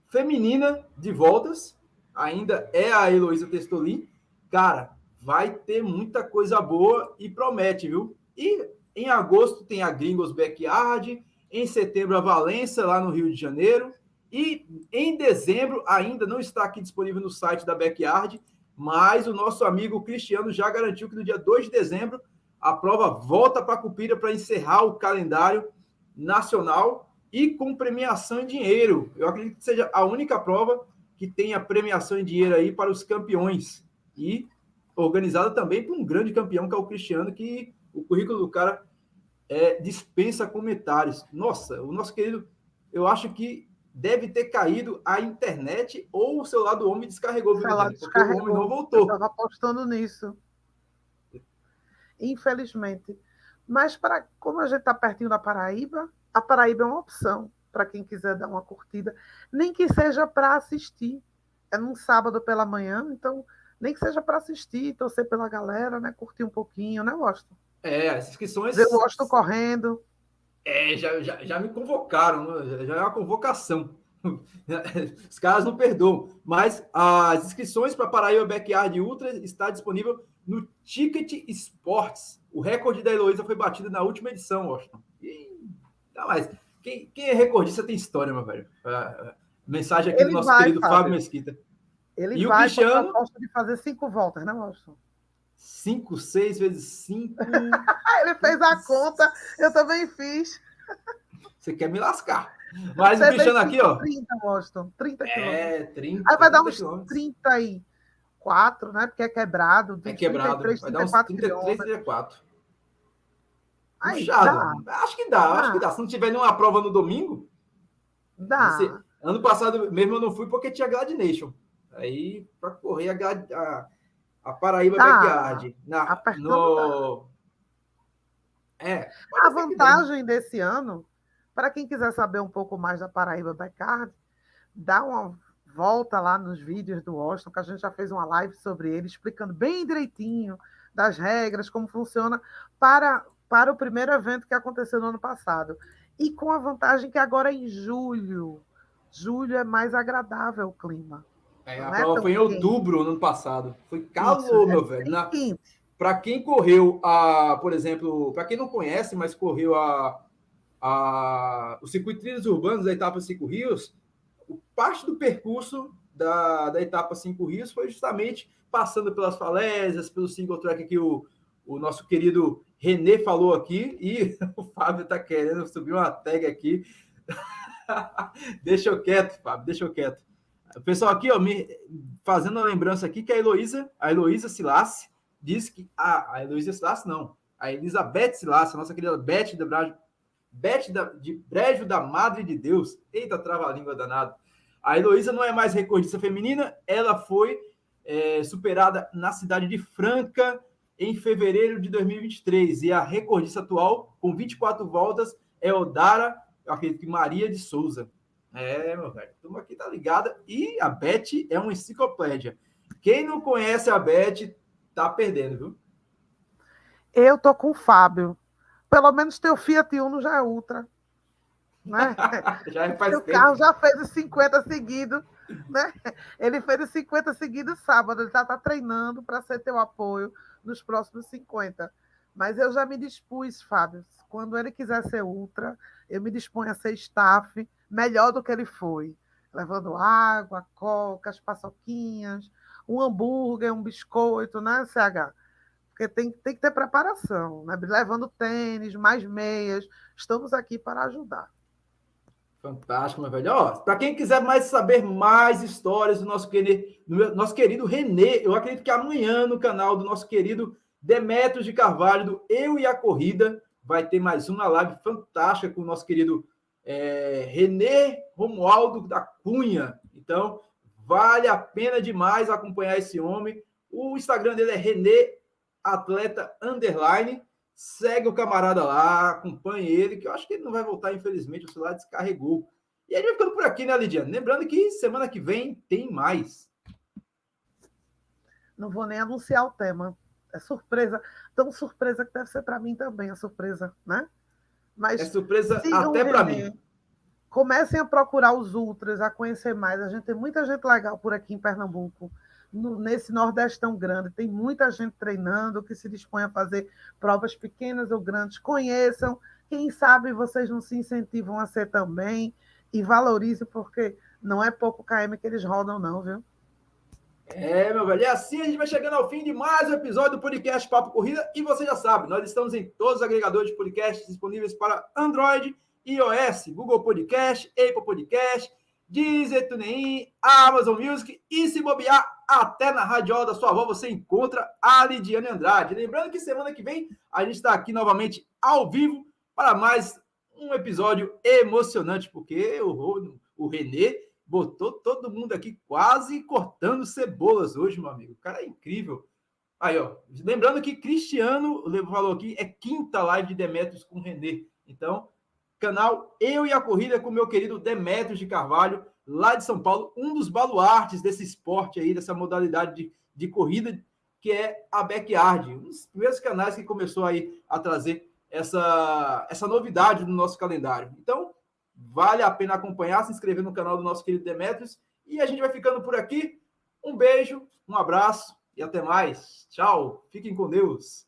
feminina de voltas, ainda é a Heloísa Testolin. Cara, vai ter muita coisa boa e promete, viu? E em agosto tem a Gringos Backyard, em setembro a Valença, lá no Rio de Janeiro, e em dezembro ainda não está aqui disponível no site da Backyard, mas o nosso amigo Cristiano já garantiu que no dia 2 de dezembro a prova volta para a Cupira para encerrar o calendário nacional e com premiação em dinheiro. Eu acredito que seja a única prova que tenha premiação em dinheiro aí para os campeões. E organizada também por um grande campeão, que é o Cristiano, que o currículo do cara é, dispensa comentários. Nossa, o nosso querido, eu acho que deve ter caído a internet ou o celular do homem descarregou, porque descarregou. o homem não voltou. Eu estava apostando nisso infelizmente. Mas para como a gente está pertinho da Paraíba, a Paraíba é uma opção para quem quiser dar uma curtida, nem que seja para assistir. É num sábado pela manhã, então nem que seja para assistir, torcer pela galera, né? Curtir um pouquinho, né, Washington? É, as inscrições. Eu gosto correndo. É, já, já, já me convocaram, já é uma convocação. Os caras não perdoam. Mas as inscrições para Paraíba Backyard Ultra está disponível no Ticket Sports. O recorde da Heloísa foi batido na última edição, Washington. E, não, mas quem, quem é recordista tem história, meu velho. mensagem aqui Ele do nosso vai, querido Fábio, Fábio Mesquita. Ele e vai o Cristiano de fazer cinco voltas, né, Washington? Cinco, seis vezes cinco. Ele fez a conta, eu também fiz. Você quer me lascar. Mas Você o Cristiano aqui, ó. 30, Washington. 30 quilômetros. É, 30. Aí vai dar uns 30 aí. 34, né? Porque é quebrado. É quebrado. 33, vai dar uns 33, 34. Aí, Puxado. Dá. Acho que dá, dá, acho que dá. Se não tiver nenhuma prova no domingo. Dá. Você... Ano passado mesmo eu não fui porque tinha Gladination. Aí, para correr a, Glad... a, a Paraíba dá. Backyard. Na, no... É, a vantagem desse ano, para quem quiser saber um pouco mais da Paraíba Backyard, dá uma volta lá nos vídeos do Washington, que a gente já fez uma live sobre ele, explicando bem direitinho das regras, como funciona, para, para o primeiro evento que aconteceu no ano passado. E com a vantagem que agora é em julho. Julho é mais agradável o clima. É, a é prova foi em outubro no ano passado. Foi calor, meu é velho. Na... Para quem correu a, por exemplo, para quem não conhece, mas correu a, a, o circuito trilhos urbanos da etapa Cinco Rios, parte do percurso da, da etapa Cinco Rios foi justamente passando pelas falésias, pelo single track que o, o nosso querido René falou aqui, e o Fábio está querendo subir uma tag aqui. deixa eu quieto, Fábio, deixa eu quieto. O pessoal aqui, ó, me fazendo uma lembrança aqui que a Heloísa, a Heloísa Silassi, disse que. Ah, a Heloísa Silassi não. A Elizabeth Silassi, a nossa querida Beth de Beth da, de Brejo da Madre de Deus. Eita, trava-língua danado. A Heloísa não é mais recordista feminina, ela foi é, superada na cidade de Franca em fevereiro de 2023. E a recordista atual, com 24 voltas, é Odara, eu acredito que Maria de Souza. É, meu velho, turma aqui tá ligada. E a Beth é uma enciclopédia. Quem não conhece a Beth, tá perdendo, viu? Eu tô com o Fábio. Pelo menos teu Fiat Uno já é Ultra. Né? já faz o carro já fez os 50 seguidos. Né? Ele fez os 50 seguidos sábado. Ele está tá treinando para ser teu apoio nos próximos 50. Mas eu já me dispus, Fábio. Quando ele quiser ser ultra, eu me disponho a ser staff melhor do que ele foi. Levando água, coca, as paçoquinhas, um hambúrguer, um biscoito, né, CH? Porque tem, tem que ter preparação, né? levando tênis, mais meias. Estamos aqui para ajudar. Fantástico, meu velho. Para quem quiser mais saber mais histórias do nosso querido, do nosso querido Renê, eu acredito que amanhã no canal do nosso querido Demetrios de Carvalho, do Eu e a Corrida, vai ter mais uma live fantástica com o nosso querido é, Renê Romualdo da Cunha. Então, vale a pena demais acompanhar esse homem. O Instagram dele é Renê Atleta Underline. Segue o camarada lá, acompanhe ele, que eu acho que ele não vai voltar, infelizmente, o celular descarregou. E a gente vai ficando por aqui, né, Lidiane? Lembrando que semana que vem tem mais. Não vou nem anunciar o tema. É surpresa. Tão surpresa que deve ser para mim também, a surpresa, né? Mas é surpresa até para mim. Comecem a procurar os ultras, a conhecer mais. A gente tem muita gente legal por aqui em Pernambuco nesse Nordeste tão grande. Tem muita gente treinando que se dispõe a fazer provas pequenas ou grandes. Conheçam. Quem sabe vocês não se incentivam a ser também e valorizem, porque não é pouco KM que eles rodam, não, viu? É, meu velho. E assim a gente vai chegando ao fim de mais um episódio do podcast Papo Corrida. E você já sabe, nós estamos em todos os agregadores de podcasts disponíveis para Android, iOS, Google Podcast, Apple Podcast, Deezer, TuneIn, Amazon Music e se bobear até na radiola da sua avó você encontra a Lidiane Andrade. Lembrando que semana que vem a gente está aqui novamente ao vivo para mais um episódio emocionante, porque o, o Renê botou todo mundo aqui quase cortando cebolas hoje, meu amigo. O cara é incrível. Aí, ó. Lembrando que Cristiano falou aqui, é quinta live de Demetrios com o Renê. Então, canal Eu e a Corrida com meu querido Demetrios de Carvalho, lá de São Paulo, um dos baluartes desse esporte aí, dessa modalidade de, de corrida, que é a Backyard, um dos primeiros canais que começou aí a trazer essa, essa novidade no nosso calendário. Então, vale a pena acompanhar, se inscrever no canal do nosso querido Demetrios, e a gente vai ficando por aqui. Um beijo, um abraço e até mais. Tchau, fiquem com Deus.